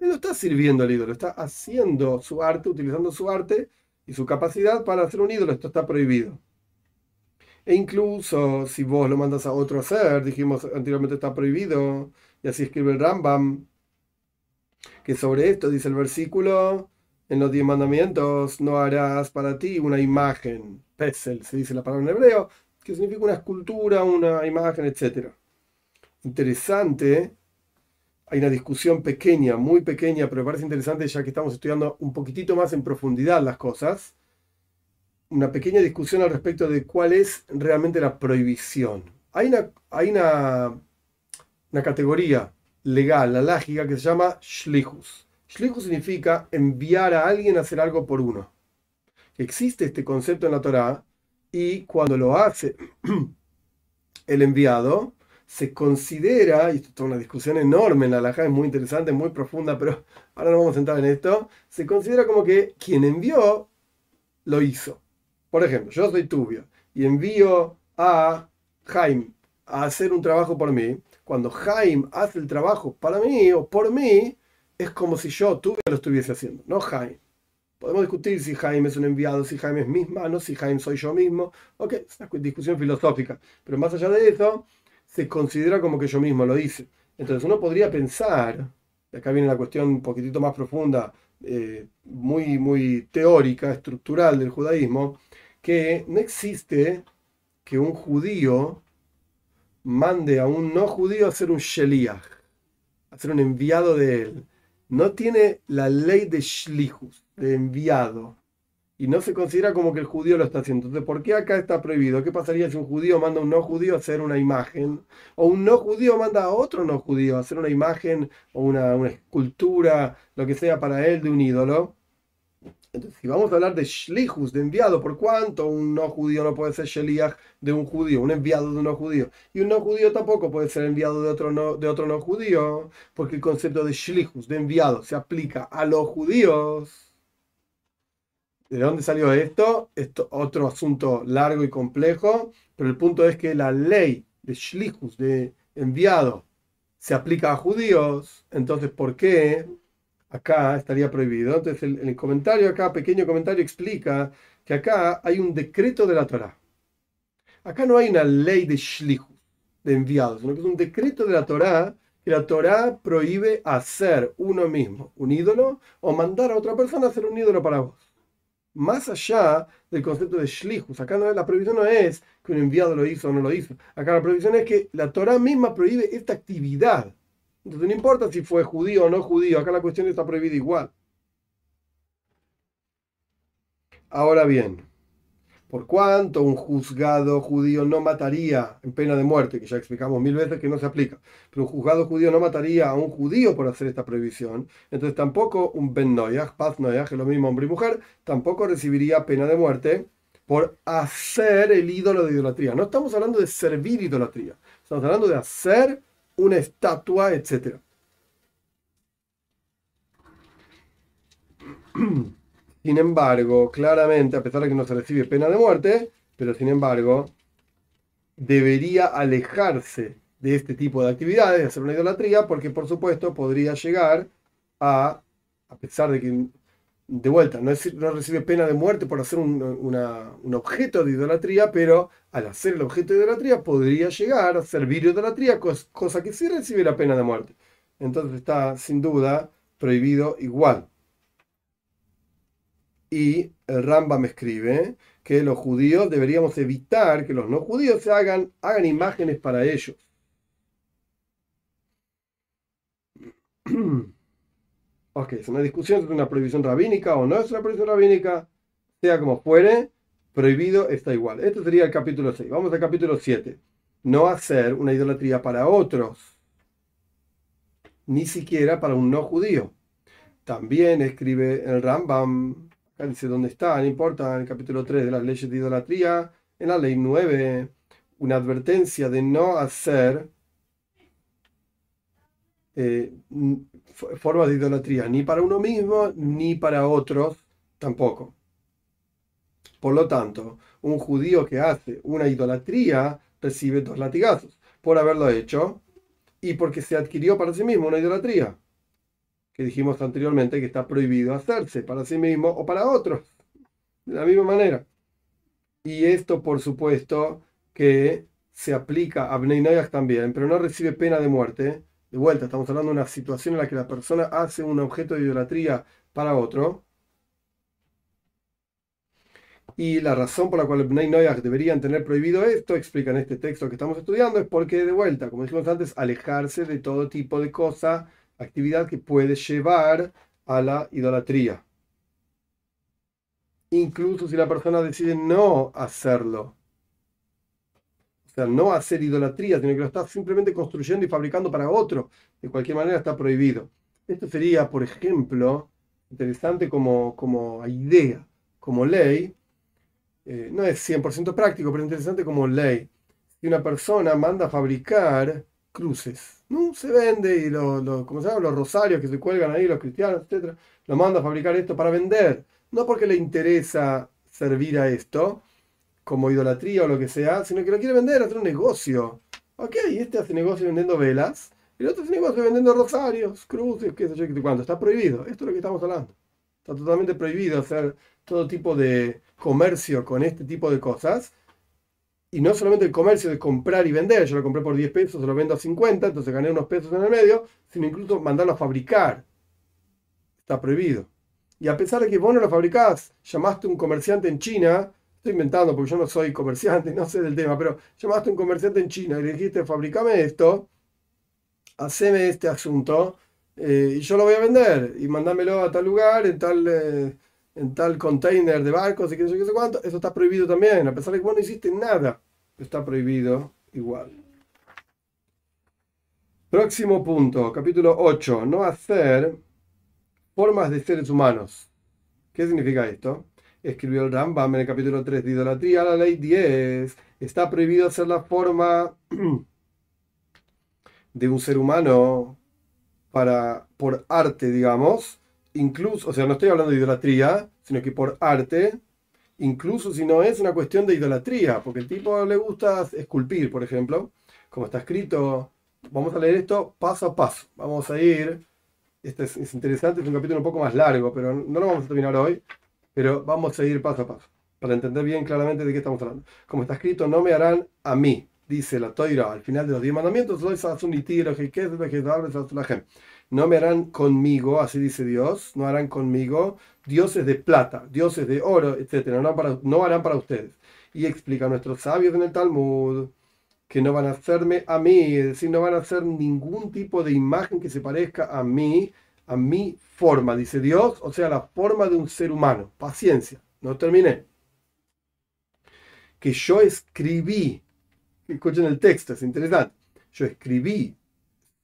Él no está sirviendo al ídolo, está haciendo su arte, utilizando su arte y su capacidad para hacer un ídolo. Esto está prohibido. E incluso si vos lo mandas a otro hacer, dijimos anteriormente está prohibido, y así escribe el Rambam, que sobre esto dice el versículo, en los diez mandamientos no harás para ti una imagen, pesel, se dice la palabra en hebreo, que significa una escultura, una imagen, etc. Interesante, hay una discusión pequeña, muy pequeña, pero me parece interesante ya que estamos estudiando un poquitito más en profundidad las cosas, una pequeña discusión al respecto de cuál es realmente la prohibición. Hay una, hay una, una categoría legal, la lógica, que se llama shlichus. Shlichus significa enviar a alguien a hacer algo por uno. Existe este concepto en la Torá y cuando lo hace el enviado, se considera, y esto es una discusión enorme en la halajá, es muy interesante, muy profunda, pero ahora no vamos a entrar en esto, se considera como que quien envió lo hizo. Por ejemplo, yo soy Tubio y envío a Jaime a hacer un trabajo por mí. Cuando Jaime hace el trabajo para mí o por mí, es como si yo, Tubio, lo estuviese haciendo, no Jaime. Podemos discutir si Jaime es un enviado, si Jaime es mis manos, si Jaime soy yo mismo. Ok, es una discusión filosófica. Pero más allá de eso, se considera como que yo mismo lo hice. Entonces uno podría pensar, y acá viene la cuestión un poquitito más profunda, eh, muy, muy teórica, estructural del judaísmo, que no existe que un judío mande a un no judío a ser un sheliach, a ser un enviado de él. No tiene la ley de shlichus, de enviado y no se considera como que el judío lo está haciendo. Entonces, ¿por qué acá está prohibido? ¿Qué pasaría si un judío manda a un no judío a hacer una imagen? O un no judío manda a otro no judío a hacer una imagen o una, escultura, lo que sea para él de un ídolo. Entonces, si vamos a hablar de shlichus, de enviado, ¿por cuánto un no judío no puede ser sheliach de un judío, un enviado de un no judío? Y un no judío tampoco puede ser enviado de otro no, de otro no judío, porque el concepto de shlichus, de enviado, se aplica a los judíos ¿De dónde salió esto? Esto otro asunto largo y complejo, pero el punto es que la ley de Shlichus, de enviado, se aplica a judíos, entonces ¿por qué acá estaría prohibido? Entonces el, comentario acá, pequeño comentario, explica que acá hay un decreto de la Torah. Acá no hay una ley de Shlichus, de enviados, sino que es un decreto de la Torah que la Torah prohíbe hacer uno mismo un ídolo o mandar a otra persona a hacer un ídolo para vos más allá del concepto de shlichus. Acá no, la prohibición no es que un enviado lo hizo o no lo hizo. Acá la prohibición es que la Torah misma prohíbe esta actividad. Entonces no importa si fue judío o no judío, acá la cuestión está prohibida igual. Ahora bien, por cuanto un juzgado judío no mataría en pena de muerte, que ya explicamos mil veces que no se aplica, pero un juzgado judío no mataría a un judío por hacer esta prohibición, entonces tampoco un Ben Noyach, Paz que es lo mismo hombre y mujer, tampoco recibiría pena de muerte por hacer el ídolo de idolatría. No estamos hablando de servir idolatría, estamos hablando de hacer una estatua, etc. Sin embargo, claramente, a pesar de que no se recibe pena de muerte, pero sin embargo, debería alejarse de este tipo de actividades, de hacer una idolatría, porque por supuesto podría llegar a, a pesar de que, de vuelta, no, no recibe pena de muerte por hacer un, un, objeto de idolatría, pero al hacer el objeto de idolatría podría llegar a servir idolatría, cosa que sí recibe la pena de muerte. Entonces está sin duda prohibido igual. Y el Rambam escribe que los judíos deberíamos evitar que los no judíos hagan, hagan imágenes para ellos. Ok, es una discusión sobre una prohibición rabínica o no es una prohibición rabínica, sea como fuere, prohibido está igual. Esto sería el capítulo 6. Vamos al capítulo 7. No hacer una idolatría para otros, ni siquiera para un no judío. También escribe el Rambam dice dónde está, no importa, en el capítulo 3 de las leyes de idolatría, en la ley 9, una advertencia de no hacer eh, formas de idolatría, ni para uno mismo, ni para otros tampoco. Por lo tanto, un judío que hace una idolatría recibe dos latigazos por haberlo hecho y porque se adquirió para sí mismo una idolatría que dijimos anteriormente que está prohibido hacerse para sí mismo o para otros, de la misma manera. Y esto, por supuesto, que se aplica a Bnei también, pero no recibe pena de muerte. De vuelta, estamos hablando de una situación en la que la persona hace un objeto de idolatría para otro. Y la razón por la cual Bnei deberían tener prohibido esto, explica en este texto que estamos estudiando, es porque, de vuelta, como dijimos antes, alejarse de todo tipo de cosa, actividad que puede llevar a la idolatría. Incluso si la persona decide no hacerlo o sea, no hacer idolatría, sino que lo está simplemente construyendo y fabricando para otro. De cualquier manera está prohibido. Esto sería, por ejemplo, interesante como, como idea, como ley. Eh, no es 100% práctico, pero interesante como ley. Si una persona manda a fabricar cruces, ¿no? Se vende y lo, se llama? los rosarios que se cuelgan ahí, los cristianos, etc. Lo manda a fabricar esto para vender. No porque le interesa servir a esto, como idolatría o lo que sea, sino que lo quiere vender, hacer un negocio. Ok, este hace negocio vendiendo velas, el otro hace negocio vendiendo rosarios, cruces, qué sé yo, qué cuánto. Está prohibido. Esto es lo que estamos hablando. Está totalmente prohibido hacer todo tipo de comercio con este tipo de cosas. Y no solamente el comercio de comprar y vender, yo lo compré por 10 pesos, lo vendo a 50, entonces gané unos pesos en el medio, sino incluso mandarlo a fabricar. Está prohibido. Y a pesar de que vos no lo fabricás, llamaste a un comerciante en China estoy inventando porque yo no soy comerciante, no sé del tema, pero llamaste a un comerciante en China y le dijiste, fabricame esto, haceme este asunto eh, y yo lo voy a vender y mandámelo a tal lugar, en tal, eh, en tal container de barcos y qué sé qué sé cuánto. Eso está prohibido también, a pesar de que vos no hiciste nada, está prohibido igual. Próximo punto, capítulo 8, no hacer formas de seres humanos. ¿Qué significa esto? Escribió el Rambam en el capítulo 3 de idolatría, la ley 10, está prohibido hacer la forma de un ser humano para, por arte, digamos, incluso, o sea, no estoy hablando de idolatría, sino que por arte, incluso si no es una cuestión de idolatría, porque el tipo le gusta esculpir, por ejemplo, como está escrito, vamos a leer esto paso a paso, vamos a ir, este es, es interesante, es un capítulo un poco más largo, pero no lo vamos a terminar hoy, pero vamos a ir paso a paso para entender bien claramente de qué estamos hablando. Como está escrito, no me harán a mí, dice la Toira al final de los diez mandamientos, no me harán conmigo, así dice Dios, no harán conmigo dioses de plata, dioses de oro, etc. No, para, no harán para ustedes. Y explica a nuestros sabios en el Talmud que no van a hacerme a mí, es decir, no van a hacer ningún tipo de imagen que se parezca a mí, a mi forma, dice Dios, o sea, la forma de un ser humano. Paciencia, no terminé. Que yo escribí, escuchen el texto, es interesante. Yo escribí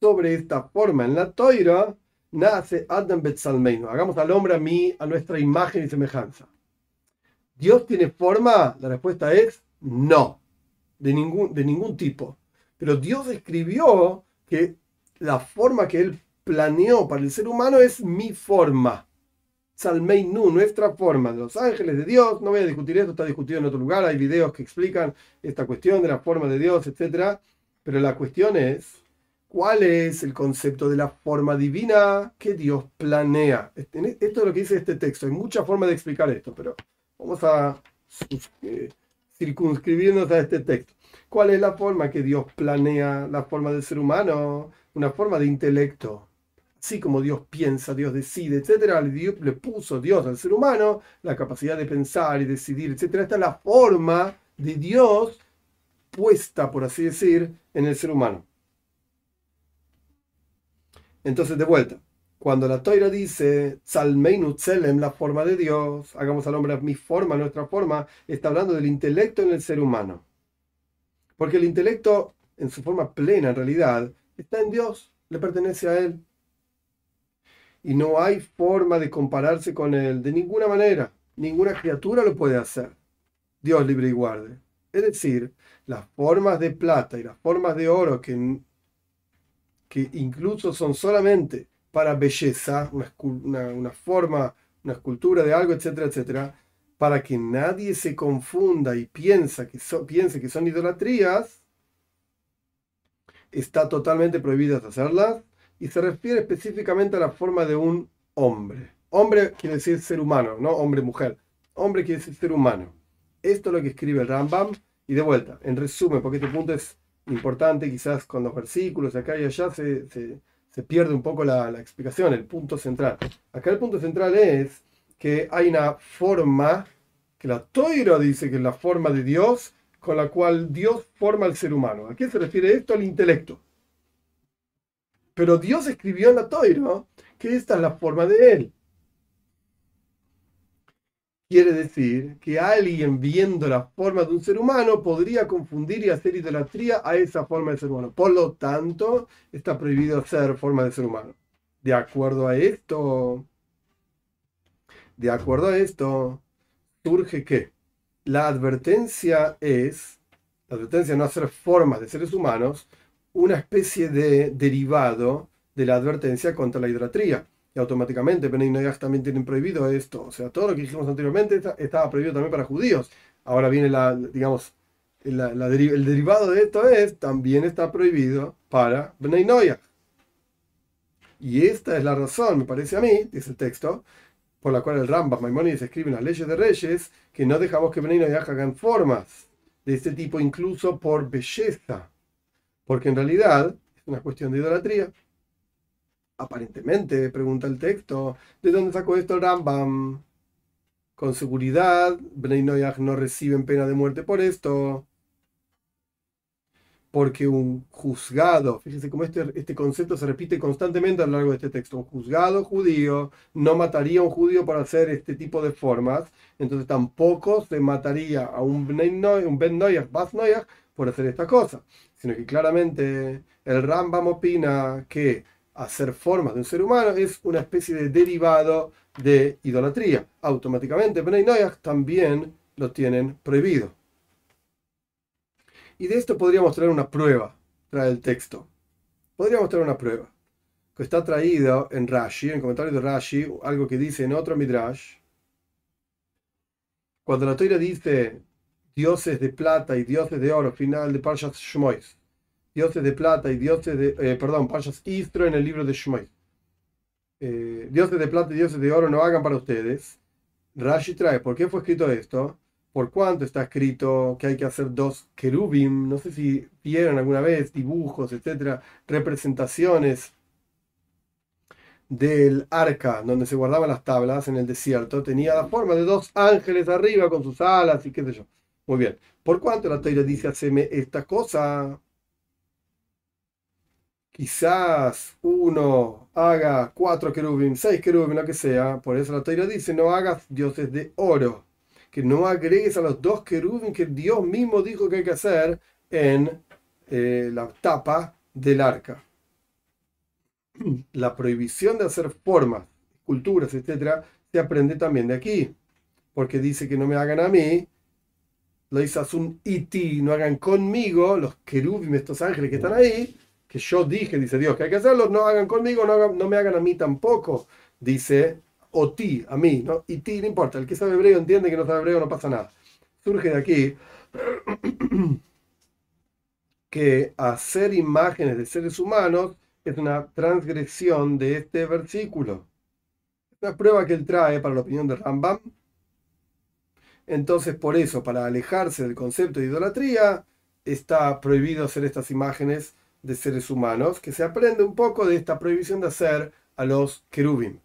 sobre esta forma en la toira, nace Adam Betzalmeino. Hagamos al hombre a mí, a nuestra imagen y semejanza. ¿Dios tiene forma? La respuesta es no, de ningún, de ningún tipo. Pero Dios escribió que la forma que él planeó para el ser humano es mi forma. Salmeinu, nuestra forma de los ángeles de Dios. No voy a discutir esto, está discutido en otro lugar. Hay videos que explican esta cuestión de la forma de Dios, etc. Pero la cuestión es, ¿cuál es el concepto de la forma divina que Dios planea? Este, esto es lo que dice este texto. Hay muchas formas de explicar esto, pero vamos a eh, circunscribirnos a este texto. ¿Cuál es la forma que Dios planea la forma del ser humano? Una forma de intelecto así como Dios piensa, Dios decide, etcétera, le, puso Dios al ser humano la capacidad de pensar y decidir, etcétera. Esta es la forma de Dios puesta, por así decir, en el ser humano. Entonces, de vuelta, cuando la Toira dice, Salmeinu Tselem, la forma de Dios, hagamos al hombre mi forma, nuestra forma, está hablando del intelecto en el ser humano. Porque el intelecto, en su forma plena, en realidad, está en Dios, le pertenece a Él y no hay forma de compararse con él de ninguna manera. Ninguna criatura lo puede hacer. Dios libre y guarde. Es decir, las formas de plata y las formas de oro que, que incluso son solamente para belleza, una, forma, una escultura de algo, etcétera, etcétera, para que nadie se confunda y piensa que piense que son idolatrías, está totalmente prohibido hacerlas y se refiere específicamente a la forma de un hombre. Hombre quiere decir ser humano, no hombre-mujer. Hombre quiere decir ser humano. Esto es lo que escribe el Rambam. Y de vuelta, en resumen, porque este punto es importante, quizás con los versículos acá y allá se, se, pierde un poco la, la, explicación, el punto central. Acá el punto central es que hay una forma, que la Toira dice que es la forma de Dios, con la cual Dios forma al ser humano. ¿A qué se refiere esto? Al intelecto. Pero Dios escribió en la Toira que esta es la forma de Él. Quiere decir que alguien viendo la forma de un ser humano podría confundir y hacer idolatría a esa forma de ser humano. Por lo tanto, está prohibido hacer forma de ser humano. De acuerdo a esto, de acuerdo a esto, surge que la advertencia es, la advertencia no hacer formas de seres humanos, una especie de derivado de la advertencia contra la idolatría y automáticamente Benay también tienen prohibido esto. O sea, todo lo que dijimos anteriormente estaba prohibido también para judíos. Ahora viene la, digamos, el derivado de esto es, también está prohibido para Benay Y esta es la razón, me parece a mí, dice el texto, por la cual el Rambam Maimonides escribe en las leyes de reyes, que no dejamos que Benay hagan formas de este tipo, incluso por belleza. Porque en realidad es una cuestión de idolatría. Aparentemente, pregunta el texto, ¿de dónde sacó esto el Rambam? Con seguridad, Bnei no reciben pena de muerte por esto. Porque un juzgado, fíjense cómo este, este concepto se repite constantemente a lo largo de este texto, un juzgado judío no mataría a un judío por hacer este tipo de formas, entonces tampoco se mataría a un, un Ben Noyach, Bas Noyach, por hacer esta cosa, sino que claramente el Rambam opina que hacer formas de un ser humano es una especie de derivado de idolatría. Automáticamente, Bnei Noyach también lo tienen prohibido. Y de esto podríamos traer una prueba, trae el texto. Podríamos traer una prueba, que está traído en Rashi, en comentario de Rashi, algo que dice en otro Midrash. Cuando la Torah dice dioses de plata y dioses de oro, final de Parshas Shmois, dioses de plata y dioses de, eh, perdón, Payas Istro en el libro de Shmuel. Eh, dioses de plata y dioses de oro no hagan para ustedes. Rashi trae, ¿por qué fue escrito esto? ¿Por cuánto está escrito que hay que hacer dos querubim? No sé si vieron alguna vez dibujos, etcétera, representaciones del arca donde se guardaban las tablas en el desierto. Tenía la forma de dos ángeles arriba con sus alas y qué sé yo. Muy bien. ¿Por cuánto la Torah dice, haceme esta cosa? quizás uno haga cuatro querubim, seis querubim, lo que sea. Por eso la Torah dice, no hagas dioses de oro, que no agregues a los dos querubim que Dios mismo dijo que hay que hacer en eh, la tapa del arca. La prohibición de hacer formas, esculturas, etcétera, se aprende también de aquí, porque dice que no me hagan a mí, lo hizo un iti, no hagan conmigo los querubim, estos ángeles que están ahí, que yo dije, dice Dios, que hay que hacerlo, no hagan conmigo, no, no me hagan a mí tampoco, dice o ti, a mí, ¿no? Y ti no importa, el que sabe hebreo entiende que no sabe hebreo, no pasa nada. Surge de aquí que hacer imágenes de seres humanos es una transgresión de este versículo. Una prueba que él trae para la opinión de Rambam. Entonces, por eso, para alejarse del concepto de idolatría, está prohibido hacer estas imágenes de seres humanos, que se aprende un poco de esta prohibición de hacer a los querubim.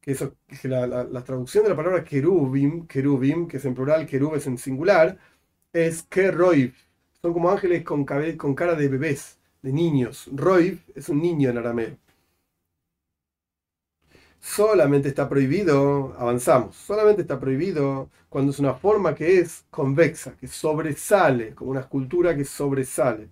Que, eso, la, traducción de la palabra querubim, querubim, que es en plural, querubes en singular, es keroif. Son como ángeles con, con cara de bebés, de niños. Roif es un niño en arameo. Solamente está prohibido, avanzamos, solamente está prohibido cuando es una forma que es convexa, que sobresale, como una escultura que sobresale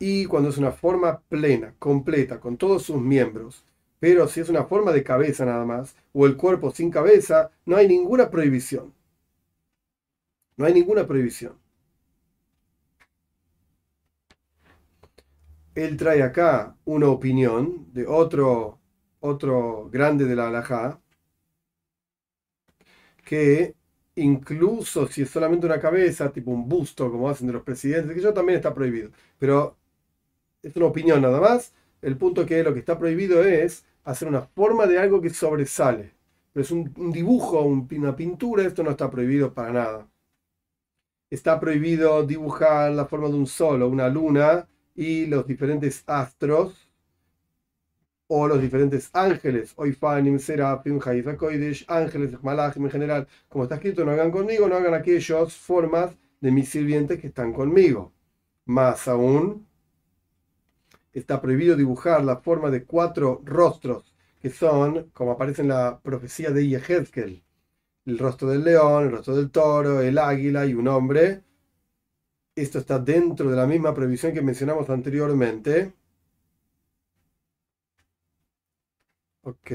y cuando es una forma plena, completa, con todos sus miembros. Pero si es una forma de cabeza nada más, o el cuerpo sin cabeza, no hay ninguna prohibición. No hay ninguna prohibición. Él trae acá una opinión de otro, otro grande de la halajá, que incluso si es solamente una cabeza, tipo un busto, como hacen de los presidentes, que yo también está prohibido. Pero es una opinión nada más, El punto que lo que está prohibido es hacer una forma de algo que sobresale. Pero es un, dibujo, una pintura, esto no está prohibido para nada. Está prohibido dibujar la forma de un sol o una luna y los diferentes astros o los diferentes ángeles, Oifanim, Serapim, Haifakoidesh, ángeles, Malachim en general, como está escrito, no hagan conmigo, no hagan aquellas formas de mis sirvientes que están conmigo. Más aún, está prohibido dibujar la forma de cuatro rostros, que son, como aparece en la profecía de Yehezkel, el rostro del león, el rostro del toro, el águila y un hombre. Esto está dentro de la misma prohibición que mencionamos anteriormente Ok.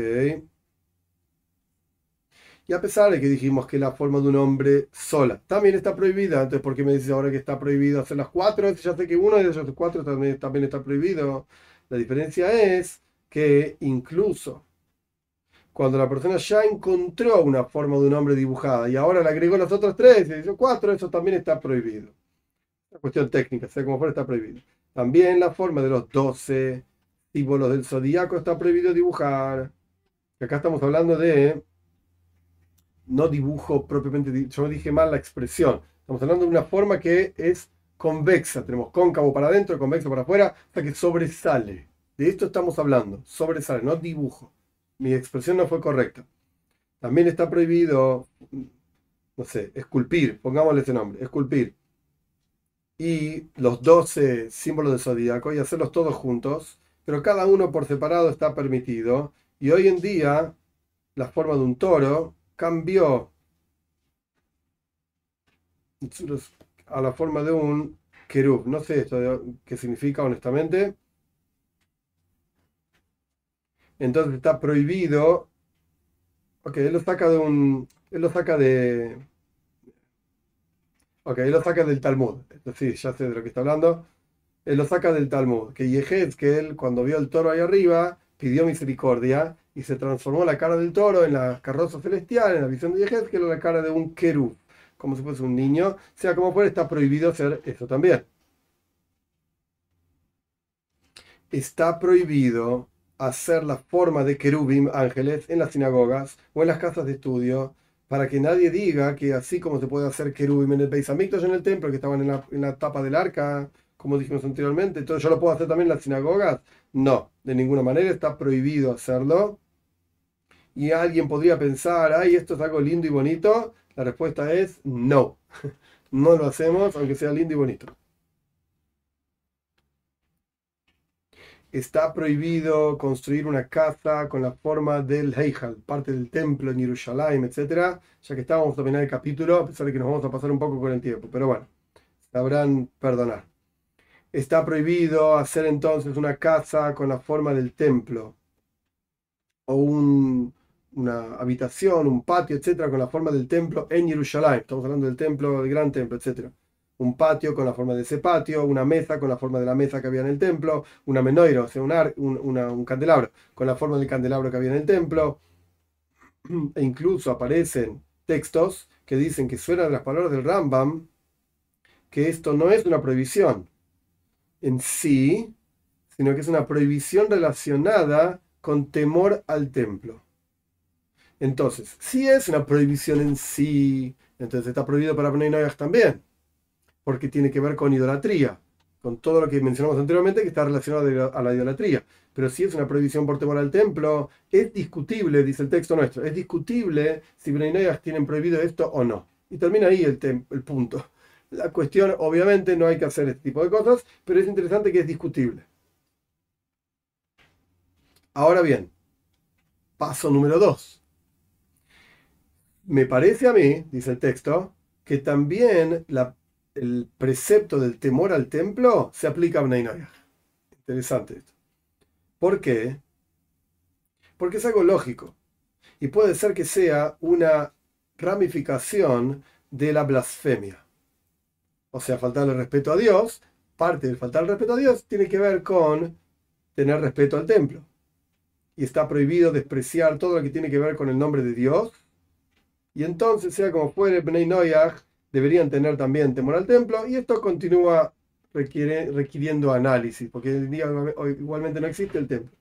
Y a pesar de que dijimos que la forma de un hombre sola también está prohibida, entonces ¿por qué me dices ahora que está prohibido hacer las cuatro? Ya sé que uno de esos cuatro también, también está prohibido. La diferencia es que incluso cuando la persona ya encontró una forma de un hombre dibujada y ahora le agregó las otras tres y dice cuatro, eso también está prohibido. Una cuestión técnica, sea como fuera, está prohibido. También la forma de los doce símbolos del zodíaco está prohibido dibujar. Acá estamos hablando de no dibujo propiamente, yo dije mal la expresión. Estamos hablando de una forma que es convexa. Tenemos cóncavo para adentro, convexo para afuera, hasta que sobresale. De esto estamos hablando, sobresale, no dibujo. Mi expresión no fue correcta. También está prohibido, no sé, esculpir, pongámosle ese nombre, esculpir. Y los 12 símbolos del zodíaco y hacerlos todos juntos pero cada uno por separado está permitido. Y hoy en día la forma de un toro cambió a la forma de un querub. No sé esto qué significa honestamente. Entonces está prohibido. Ok, él lo saca de un. Él lo saca de. Ok, él lo saca del Talmud. Sí, ya sé de lo que está hablando él lo saca del Talmud, que que él cuando vio el toro ahí arriba, pidió misericordia y se transformó la cara del toro en la carroza celestial, en la visión de que era la cara de un querub, como si fuese un niño. Sea como fuera, está prohibido hacer eso también. Está prohibido hacer la forma de querubim, ángeles, en las sinagogas o en las casas de estudio, para que nadie diga que así como se puede hacer querubim en el Beis en el templo, que estaban en la, en la tapa del arca, como dijimos anteriormente. Entonces, ¿yo lo puedo hacer también en las sinagogas? No, de ninguna manera está prohibido hacerlo. Y alguien podría pensar, ay, esto es algo lindo y bonito. La respuesta es no. No lo hacemos, aunque sea lindo y bonito. Está prohibido construir una casa con la forma del Heijal, parte del templo en Jerusalén, etc. Ya que estábamos a terminar el capítulo, a pesar de que nos vamos a pasar un poco con el tiempo. Pero bueno, sabrán perdonar. Está prohibido hacer entonces una casa con la forma del templo o una habitación, un patio, etcétera, con la forma del templo en Jerusalén. Estamos hablando del templo, del gran templo, etcétera. Un patio con la forma de ese patio, una mesa con la forma de la mesa que había en el templo, una menoira, o sea, un, un candelabro con la forma del candelabro que había en el templo. E incluso aparecen textos que dicen que suenan las palabras del Rambam, que esto no es una prohibición, en sí, sino que es una prohibición relacionada con temor al templo. Entonces, si es una prohibición en sí, entonces está prohibido para Bnei también, porque tiene que ver con idolatría, con todo lo que mencionamos anteriormente que está relacionado a la idolatría. Pero si es una prohibición por temor al templo, es discutible, dice el texto nuestro, es discutible si Bnei tienen prohibido esto o no. Y termina ahí el, el punto. La cuestión, obviamente, no hay que hacer este tipo de cosas, pero es interesante que es discutible. Ahora bien, paso número dos. Me parece a mí, dice el texto, que también el precepto del temor al templo se aplica a Bnei Interesante esto. ¿Por qué? Porque es algo lógico. Y puede ser que sea una ramificación de la blasfemia o sea, faltarle respeto a Dios, parte del faltar el respeto a Dios tiene que ver con tener respeto al templo. Y está prohibido despreciar todo lo que tiene que ver con el nombre de Dios. Y entonces, sea como fuere, Bnei Noyach deberían tener también temor al templo. Y esto continúa requiere, requiriendo análisis, porque igualmente no existe el templo.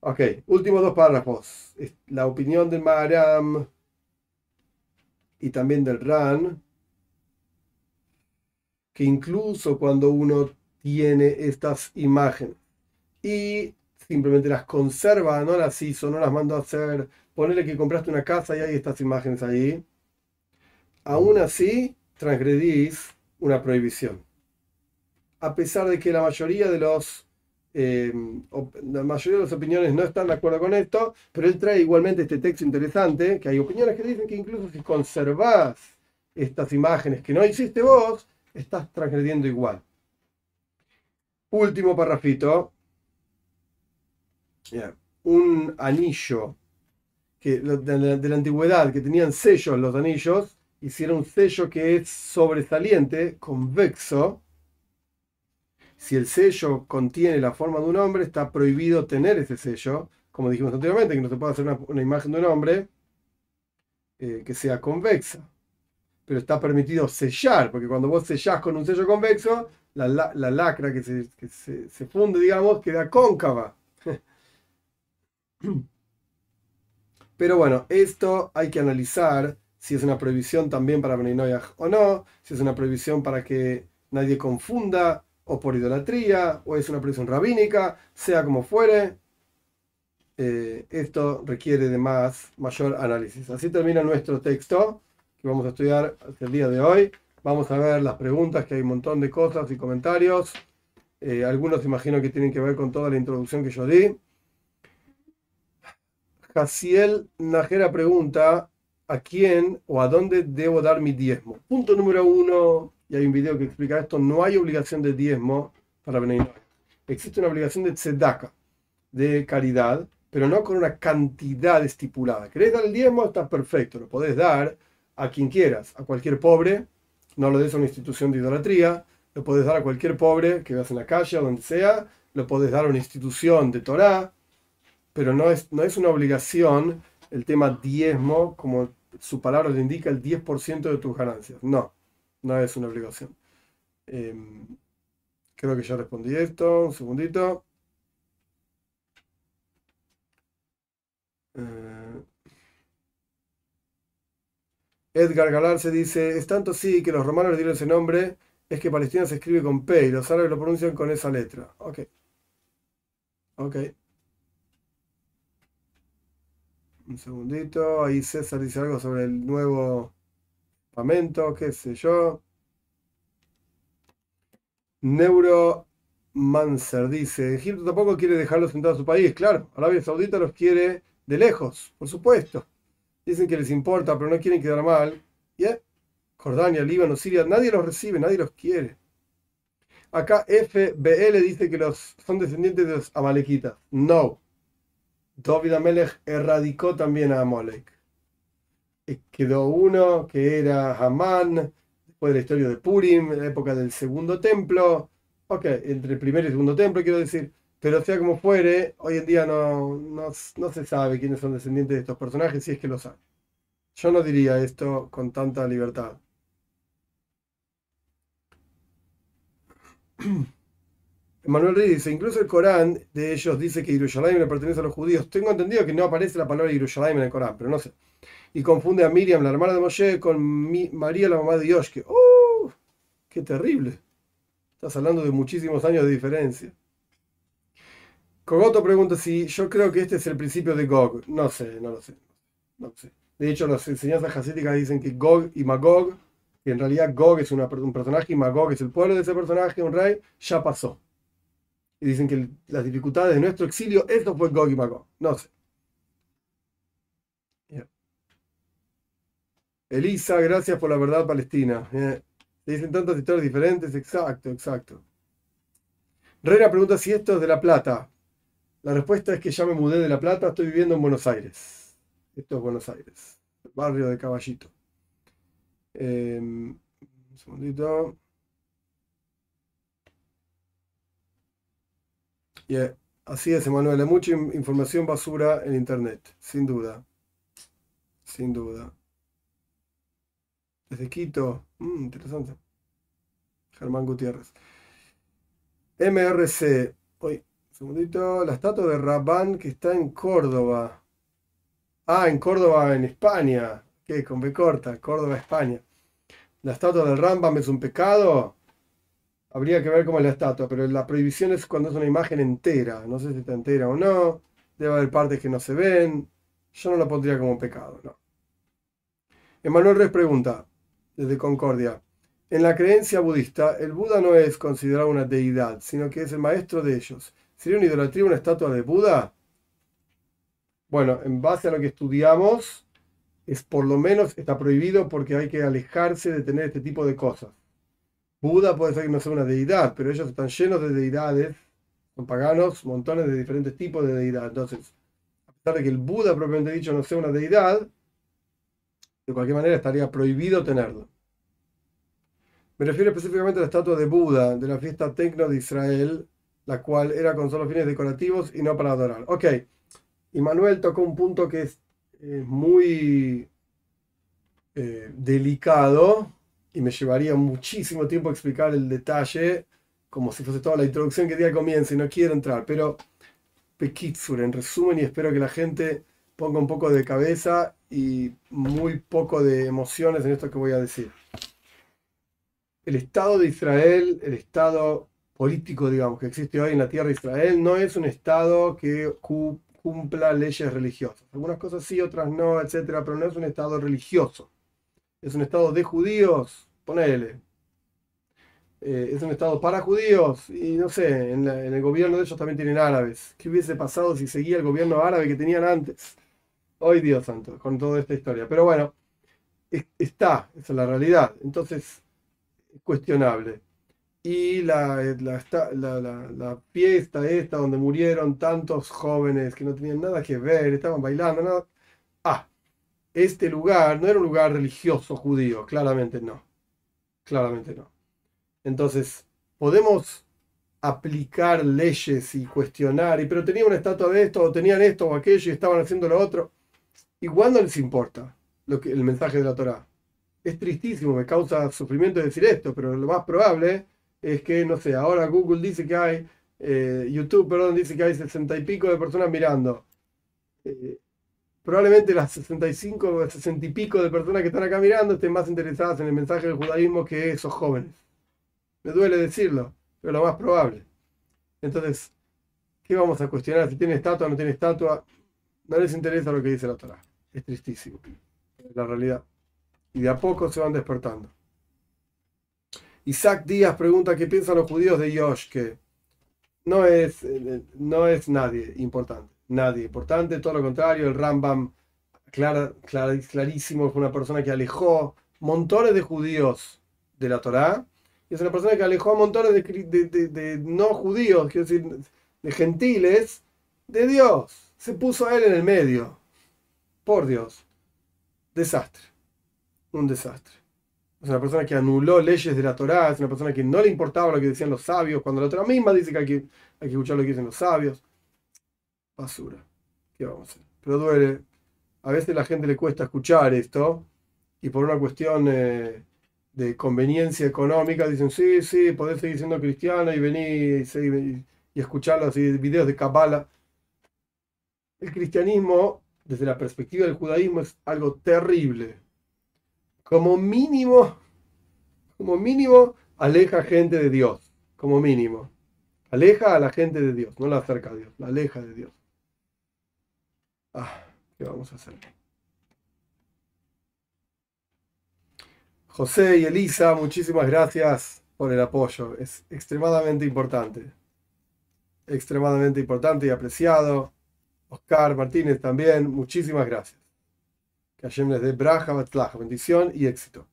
Ok, últimos dos párrafos. La opinión del Maharam y también del Ran, que incluso cuando uno tiene estas imágenes y simplemente las conserva, no las hizo, no las mandó a hacer, ponele que compraste una casa y hay estas imágenes ahí, aún así transgredís una prohibición. A pesar de que la mayoría de los eh, la mayoría de las opiniones no están de acuerdo con esto, pero él trae igualmente este texto interesante, que hay opiniones que dicen que incluso si conservás estas imágenes que no hiciste vos, estás transgrediendo igual. Último parrafito. Un anillo que, de, la, antigüedad que tenían sellos los anillos, hicieron un sello que es sobresaliente, convexo, si el sello contiene la forma de un hombre, está prohibido tener ese sello, como dijimos anteriormente, que no se puede hacer una, imagen de un hombre eh, que sea convexa. Pero está permitido sellar, porque cuando vos sellás con un sello convexo, la, lacra que, se, se, funde, digamos, queda cóncava. Pero bueno, esto hay que analizar si es una prohibición también para Beninoyah o no, si es una prohibición para que nadie confunda o por idolatría, o es una presión rabínica, sea como fuere, eh, esto requiere de más, mayor análisis. Así termina nuestro texto que vamos a estudiar el día de hoy. Vamos a ver las preguntas, que hay un montón de cosas y comentarios. Eh, algunos imagino que tienen que ver con toda la introducción que yo di. Jaciel Najera pregunta, ¿a quién o a dónde debo dar mi diezmo? Punto número uno, y hay un video que explica esto, no hay obligación de diezmo para Benay Existe una obligación de tzedaka, de caridad, pero no con una cantidad estipulada. ¿Querés dar el diezmo? Está perfecto, lo podés dar a quien quieras, a cualquier pobre, no lo des a una institución de idolatría, lo podés dar a cualquier pobre que veas en la calle donde sea, lo podés dar a una institución de Torah, pero no es, no es una obligación el tema diezmo, como su palabra le indica, el 10% de tus ganancias. No no es una obligación. Em, creo que ya respondí esto. Un segundito. Eh, Edgar Galarse dice, es tanto sí que los romanos le dieron ese nombre, es que Palestina se escribe con P y los árabes lo pronuncian con esa letra. Ok. Ok. Un segundito. Ahí César dice algo sobre el nuevo Pamento, qué sé yo. Neuromancer dice, Egipto tampoco quiere dejarlos entrar a su país. Claro, Arabia Saudita los quiere de lejos, por supuesto. Dicen que les importa, pero no quieren quedar mal. ¿Y Jordania, Líbano, Siria, nadie los recibe, nadie los quiere. Acá FBL dice que los, son descendientes de los amalequitas. No. David Amelech erradicó también a Amalek. Eh, quedó uno que era Hamán, después de la historia de Purim, en la época del segundo templo. Ok, entre el primer y segundo templo, quiero decir. Pero sea como fuere, hoy en día no, no, se sabe quiénes son descendientes de estos personajes, si es que lo saben. Yo no diría esto con tanta libertad. Manuel Reyes dice, incluso el Corán de ellos dice que Yerushalayim le pertenece a los judíos. Tengo entendido que no aparece la palabra Yerushalayim en el Corán, pero no sé y confunde a Miriam, la hermana de Moshe, con María, la mamá de Yoshke. ¡Oh! ¡Qué terrible! Estás hablando de muchísimos años de diferencia. Kogoto pregunta si yo creo que este es el principio de Gog. No sé, no lo sé. No sé. De hecho, las enseñanzas hasíticas dicen que Gog y Magog, que en realidad Gog es un personaje y Magog es el pueblo de ese personaje, un rey, ya pasó. Y dicen que las dificultades de nuestro exilio, esto fue Gog y Magog. No sé. Elisa, gracias por la verdad palestina. Eh, dicen tantas historias diferentes. Exacto, exacto. Rera pregunta si esto es de La Plata. La respuesta es que ya me mudé de La Plata, estoy viviendo en Buenos Aires. Esto es Buenos Aires, barrio de Caballito. Em, un segundito. Así es, Emanuel. Mucha información basura en Internet, sin duda. Sin duda. Desde Quito. Mm, interesante. Germán Gutiérrez. MRC. Un segundito. La estatua de Rabán que está en Córdoba. Ah, en Córdoba, en España. ¿Qué? Con B corta. Córdoba, España. ¿La estatua del Rambam es un pecado? Habría que ver cómo es la estatua, pero la prohibición es cuando es una imagen entera. No sé si está entera o no. Debe haber partes que no se ven. Yo no la pondría como pecado, no. Emanuel Res pregunta, desde Concordia. En la creencia budista, el Buda no es considerado una deidad, sino que es el maestro de ellos. ¿Sería una idolatría una estatua de Buda? Bueno, en base a lo que estudiamos, es por lo menos está prohibido porque hay que alejarse de tener este tipo de cosas. Buda puede ser que no sea una deidad, pero ellos están llenos de deidades, son paganos, montones de diferentes tipos de deidad. Entonces, a pesar de que el Buda propiamente dicho no sea una deidad, de cualquier manera estaría prohibido tenerlo. Me refiero específicamente a la estatua de Buda de la fiesta Tecno de Israel, la cual era con solo fines decorativos y no para adorar. Ok, y Manuel tocó un punto que es muy eh, delicado y me llevaría muchísimo tiempo explicar el detalle, como si fuese toda la introducción que día comienza y no quiero entrar, pero Pekitsur, en resumen, y espero que la gente ponga un poco de cabeza y muy poco de emociones en esto que voy a decir. El Estado de Israel, el Estado político, digamos, que existe hoy en la tierra de Israel, no es un Estado que cumpla leyes religiosas. Algunas cosas sí, otras no, etcétera, pero no es un Estado religioso. Es un Estado de judíos, ponele. Eh, es un Estado para judíos y no sé, en, el gobierno de ellos también tienen árabes. ¿Qué hubiese pasado si seguía el gobierno árabe que tenían antes? Hoy Dios santo, con toda esta historia. Pero bueno, está, esa es la realidad. Entonces, es cuestionable y la, la, fiesta esta donde murieron tantos jóvenes que no tenían nada que ver, estaban bailando, nada. Ah, este lugar no era un lugar religioso judío, claramente no. Claramente no. Entonces, podemos aplicar leyes y cuestionar, y pero tenían una estatua de esto, o tenían esto o aquello y estaban haciendo lo otro. Igual no les importa lo que, el mensaje de la Torah. Es tristísimo, me causa sufrimiento decir esto, pero lo más probable es que, no sé, ahora Google dice que hay, eh, YouTube, perdón, dice que hay sesenta y pico de personas mirando. Eh, probablemente las 65 o 60 y pico de personas que están acá mirando estén más interesadas en el mensaje del judaísmo que esos jóvenes. Me duele decirlo, pero lo más probable. Entonces, ¿qué vamos a cuestionar? Si tiene estatua o no tiene estatua, no les interesa lo que dice la Torah. Es tristísimo, la realidad. Y de a poco se van despertando. Isaac Díaz pregunta qué piensan los judíos de Yosh, que no es, no es nadie importante. Nadie importante, todo lo contrario, el Rambam clara, clarísimo, fue una persona que alejó montones de judíos de la Torá, y es una persona que alejó montones de, no judíos, quiero decir, de gentiles, de Dios. Se puso a él en el medio. Por Dios. Desastre. Un desastre es una persona que anuló leyes de la Torá, es una persona que no le importaba lo que decían los sabios, cuando la Torá misma dice que hay que, escuchar lo que dicen los sabios. Basura. ¿Qué vamos a hacer? Pero duele. A veces la gente le cuesta escuchar esto y por una cuestión eh, de conveniencia económica dicen, sí, sí, podés seguir siendo cristiano y venir y, y escuchar los videos de Kabbalah. El cristianismo, desde la perspectiva del judaísmo, es algo terrible como mínimo, como mínimo, aleja gente de Dios, como mínimo. Aleja a la gente de Dios, no la acerca a Dios, la aleja de Dios. Ah, ¿qué vamos a hacer? José y Elisa, muchísimas gracias por el apoyo. Es extremadamente importante. Extremadamente importante y apreciado. Oscar Martínez también, muchísimas gracias. Que Hashem les dé braja, bendición y éxito.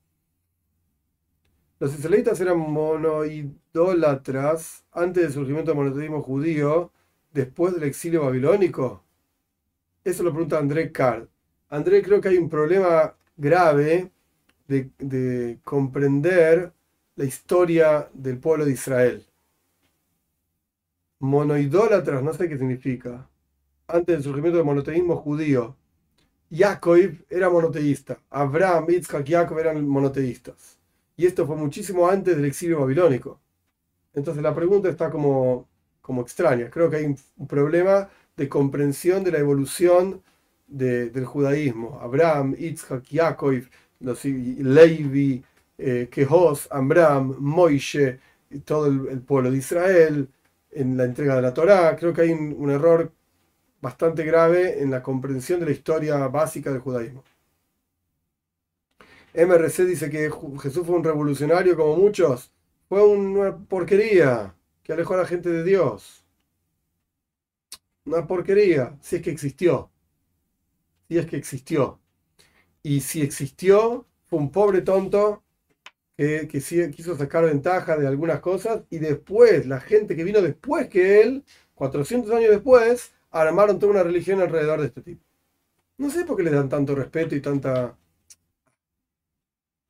Los israelitas eran monoidólatras antes del surgimiento del monoteísmo judío, después del exilio babilónico. Eso lo pregunta André Card. André, creo que hay un problema grave de, de comprender la historia del pueblo de Israel. Monoidólatras, no sé qué significa. Antes del surgimiento del monoteísmo judío. Jacob era monoteísta, Abraham, Isaac, Jacob eran monoteístas. Y esto fue muchísimo antes del exilio babilónico. Entonces la pregunta está como, como extraña. Creo que hay un, problema de comprensión de la evolución del judaísmo. Abraham, Yitzhak, Yaakov, los, Levi, eh, Kehos, Amram, Moishe, todo el, pueblo de Israel, en la entrega de la Torá. Creo que hay un error bastante grave en la comprensión de la historia básica del judaísmo. MRC dice que Jesús fue un revolucionario como muchos. Fue una porquería que alejó a la gente de Dios. Una porquería, si es que existió. Si es que existió. Y si existió, fue un pobre tonto que, que quiso sacar ventaja de algunas cosas y después, la gente que vino después que él, 400 años después, armaron toda una religión alrededor de este tipo. No sé por qué le dan tanto respeto y tanta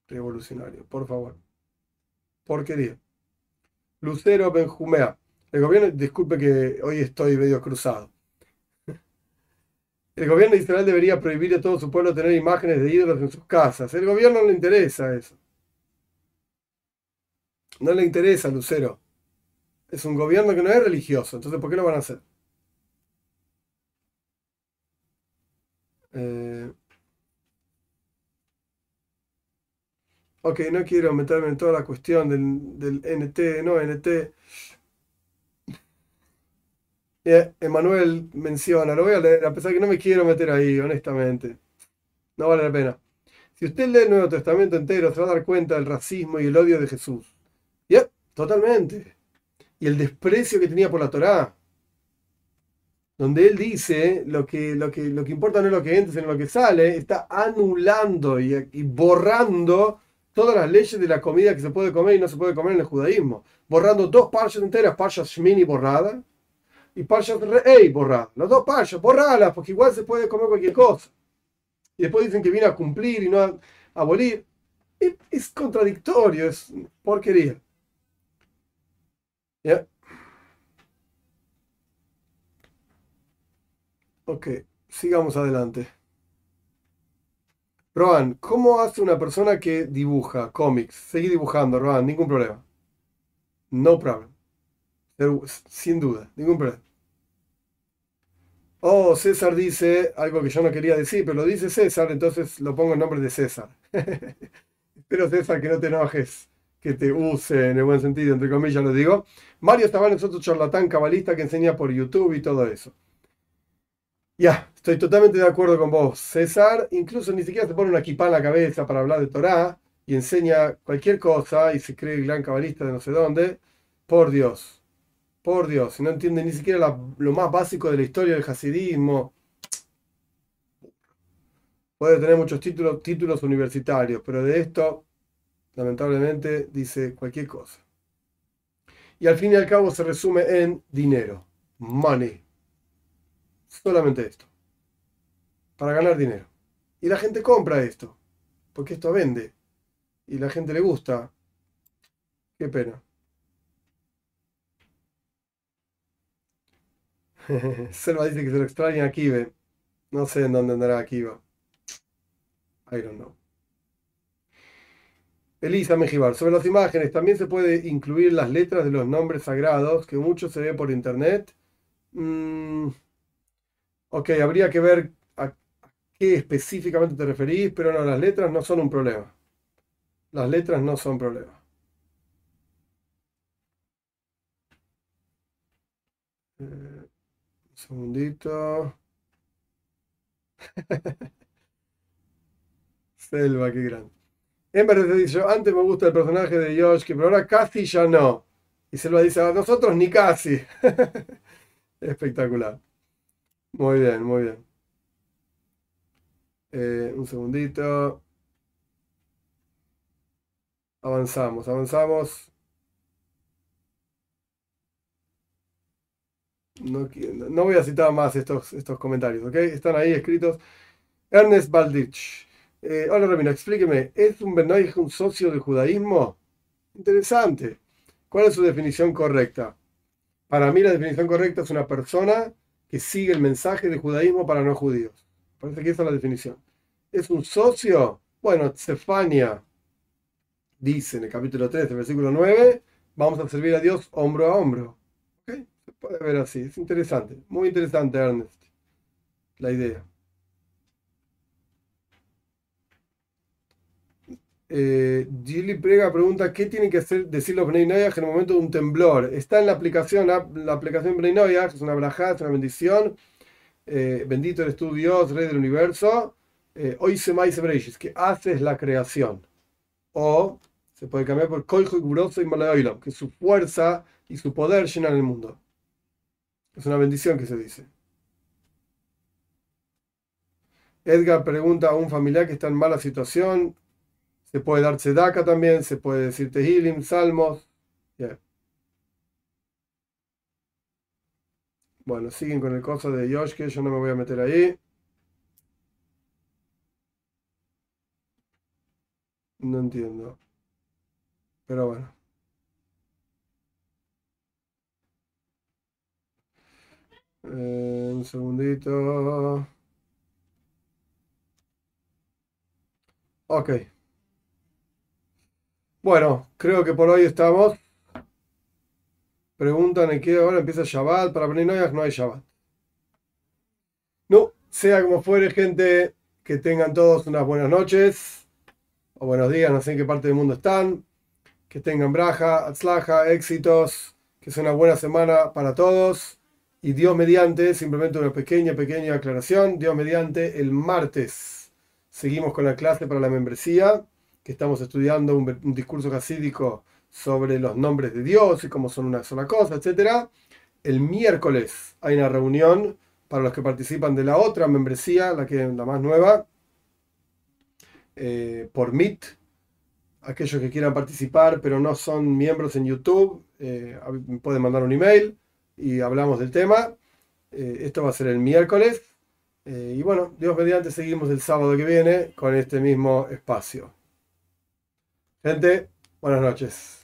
revolucionario, por favor. Porquería. Lucero Benjumea. El gobierno, disculpe que hoy estoy medio cruzado. El gobierno de Israel debería prohibir a todo su pueblo tener imágenes de ídolos en sus casas. El gobierno no le interesa eso. No le interesa, Lucero. Es un gobierno que no es religioso, entonces ¿por qué lo van a hacer? Eh, Ok, no quiero meterme en toda la cuestión del, NT, no NT. Emanuel menciona, lo voy a leer, a pesar que no me quiero meter ahí, honestamente. No vale la pena. Si usted lee el Nuevo Testamento entero, se va a dar cuenta del racismo y el odio de Jesús. Ya, totalmente. Y el desprecio que tenía por la Torá. Donde él dice, lo que, lo que, lo que importa no es lo que entra, sino lo que sale, está anulando y, borrando todas las leyes de la comida que se puede comer y no se puede comer en el judaísmo, borrando dos parches enteras, parchas Shmini borrada y parchas Re'ei borrada. Las dos parchas, borradas, porque igual se puede comer cualquier cosa. Y después dicen que viene a cumplir y no a abolir. es contradictorio, es porquería. ¿Ya? Ok, sigamos adelante. Roan, ¿cómo hace una persona que dibuja cómics? Seguí dibujando, Roan, ningún problema. No problem. Sin duda, ningún problema. Oh, César dice algo que yo no quería decir, pero lo dice César, entonces lo pongo en nombre de César. Espero, César, que no te enojes, que te use en el buen sentido, entre comillas lo digo. Mario estaba en otro charlatán cabalista que enseña por YouTube y todo eso. Ya, estoy totalmente de acuerdo con vos. César incluso ni siquiera se pone una equipa en la cabeza para hablar de Torah y enseña cualquier cosa y se cree gran cabalista de no sé dónde. Por Dios, por Dios, no entiende ni siquiera lo más básico de la historia del hasidismo. Puede tener muchos títulos universitarios, pero de esto, lamentablemente, dice cualquier cosa. Y al fin y al cabo se resume en dinero, money. Solamente esto. Para ganar dinero. Y la gente compra esto. Porque esto vende. Y la gente le gusta. Qué pena. Selva dice que se lo extraña a Kive. No sé en dónde andará Kiva. I don't know. Elisa Mejibar. Sobre las imágenes, también se puede incluir las letras de los nombres sagrados, que mucho se ve por internet. Mm, Ok, habría que ver a qué específicamente te referís, pero no, las letras no son un problema. Las letras no son problema. Eh, un segundito. Selva, qué grande. Ember te dice, antes me gusta el personaje de Yoshki, pero ahora casi ya no. Y Selva dice, a nosotros ni casi. Espectacular. Muy bien, muy bien. Eh, un segundito. Avanzamos, avanzamos. No, voy a citar más estos, estos comentarios, ¿ok? Están ahí escritos. Ernest Baldich. Eh, hola Ramiro, explíqueme, ¿es un Benoich un socio del judaísmo? Interesante. ¿Cuál es su definición correcta? Para mí la definición correcta es una persona que sigue el mensaje del judaísmo para no judíos. Parece que esa es la definición. ¿Es un socio? Bueno, Stefania dice en el capítulo 3, versículo 9, vamos a servir a Dios hombro a hombro. Se puede ver así, es interesante, muy interesante, Ernest, la idea. Eh, Prega pregunta, ¿qué tienen que hacer, decir los Bnei en el momento de un temblor? Está en la aplicación, la, aplicación Bnei es una braja, es una bendición. Eh, bendito eres tú Dios, Rey del Universo. Eh, hoy se maíz que haces la creación. O se puede cambiar por Koijo y y que su fuerza y su poder llenan el mundo. Es una bendición que se dice. Edgar pregunta a un familiar que está en mala situación, se puede dar tzedaka también, se puede decir tehilim, salmos. Bueno, siguen con el coso de Yoshke, yo no me voy a meter ahí. No entiendo. Pero bueno. Eh, un segundito. Ok. Bueno, creo que por hoy estamos. Preguntan en qué hora empieza Shabbat. Para Beninoyas no hay Shabbat. No, sea como fuere, gente, que tengan todos unas buenas noches o buenos días, no sé en qué parte del mundo están. Que tengan braja, atzlaja, éxitos, que sea una buena semana para todos. Y Dios mediante, simplemente una pequeña, pequeña aclaración. Dios mediante, el martes seguimos con la clase para la membresía que estamos estudiando un, discurso jasídico sobre los nombres de Dios y cómo son una sola cosa, etc. El miércoles hay una reunión para los que participan de la otra membresía, la, que, la más nueva, eh, por Meet. Aquellos que quieran participar pero no son miembros en YouTube, eh, pueden mandar un email y hablamos del tema. Eh, esto va a ser el miércoles. y bueno, Dios mediante seguimos el sábado que viene con este mismo espacio. Gente, buenas noches.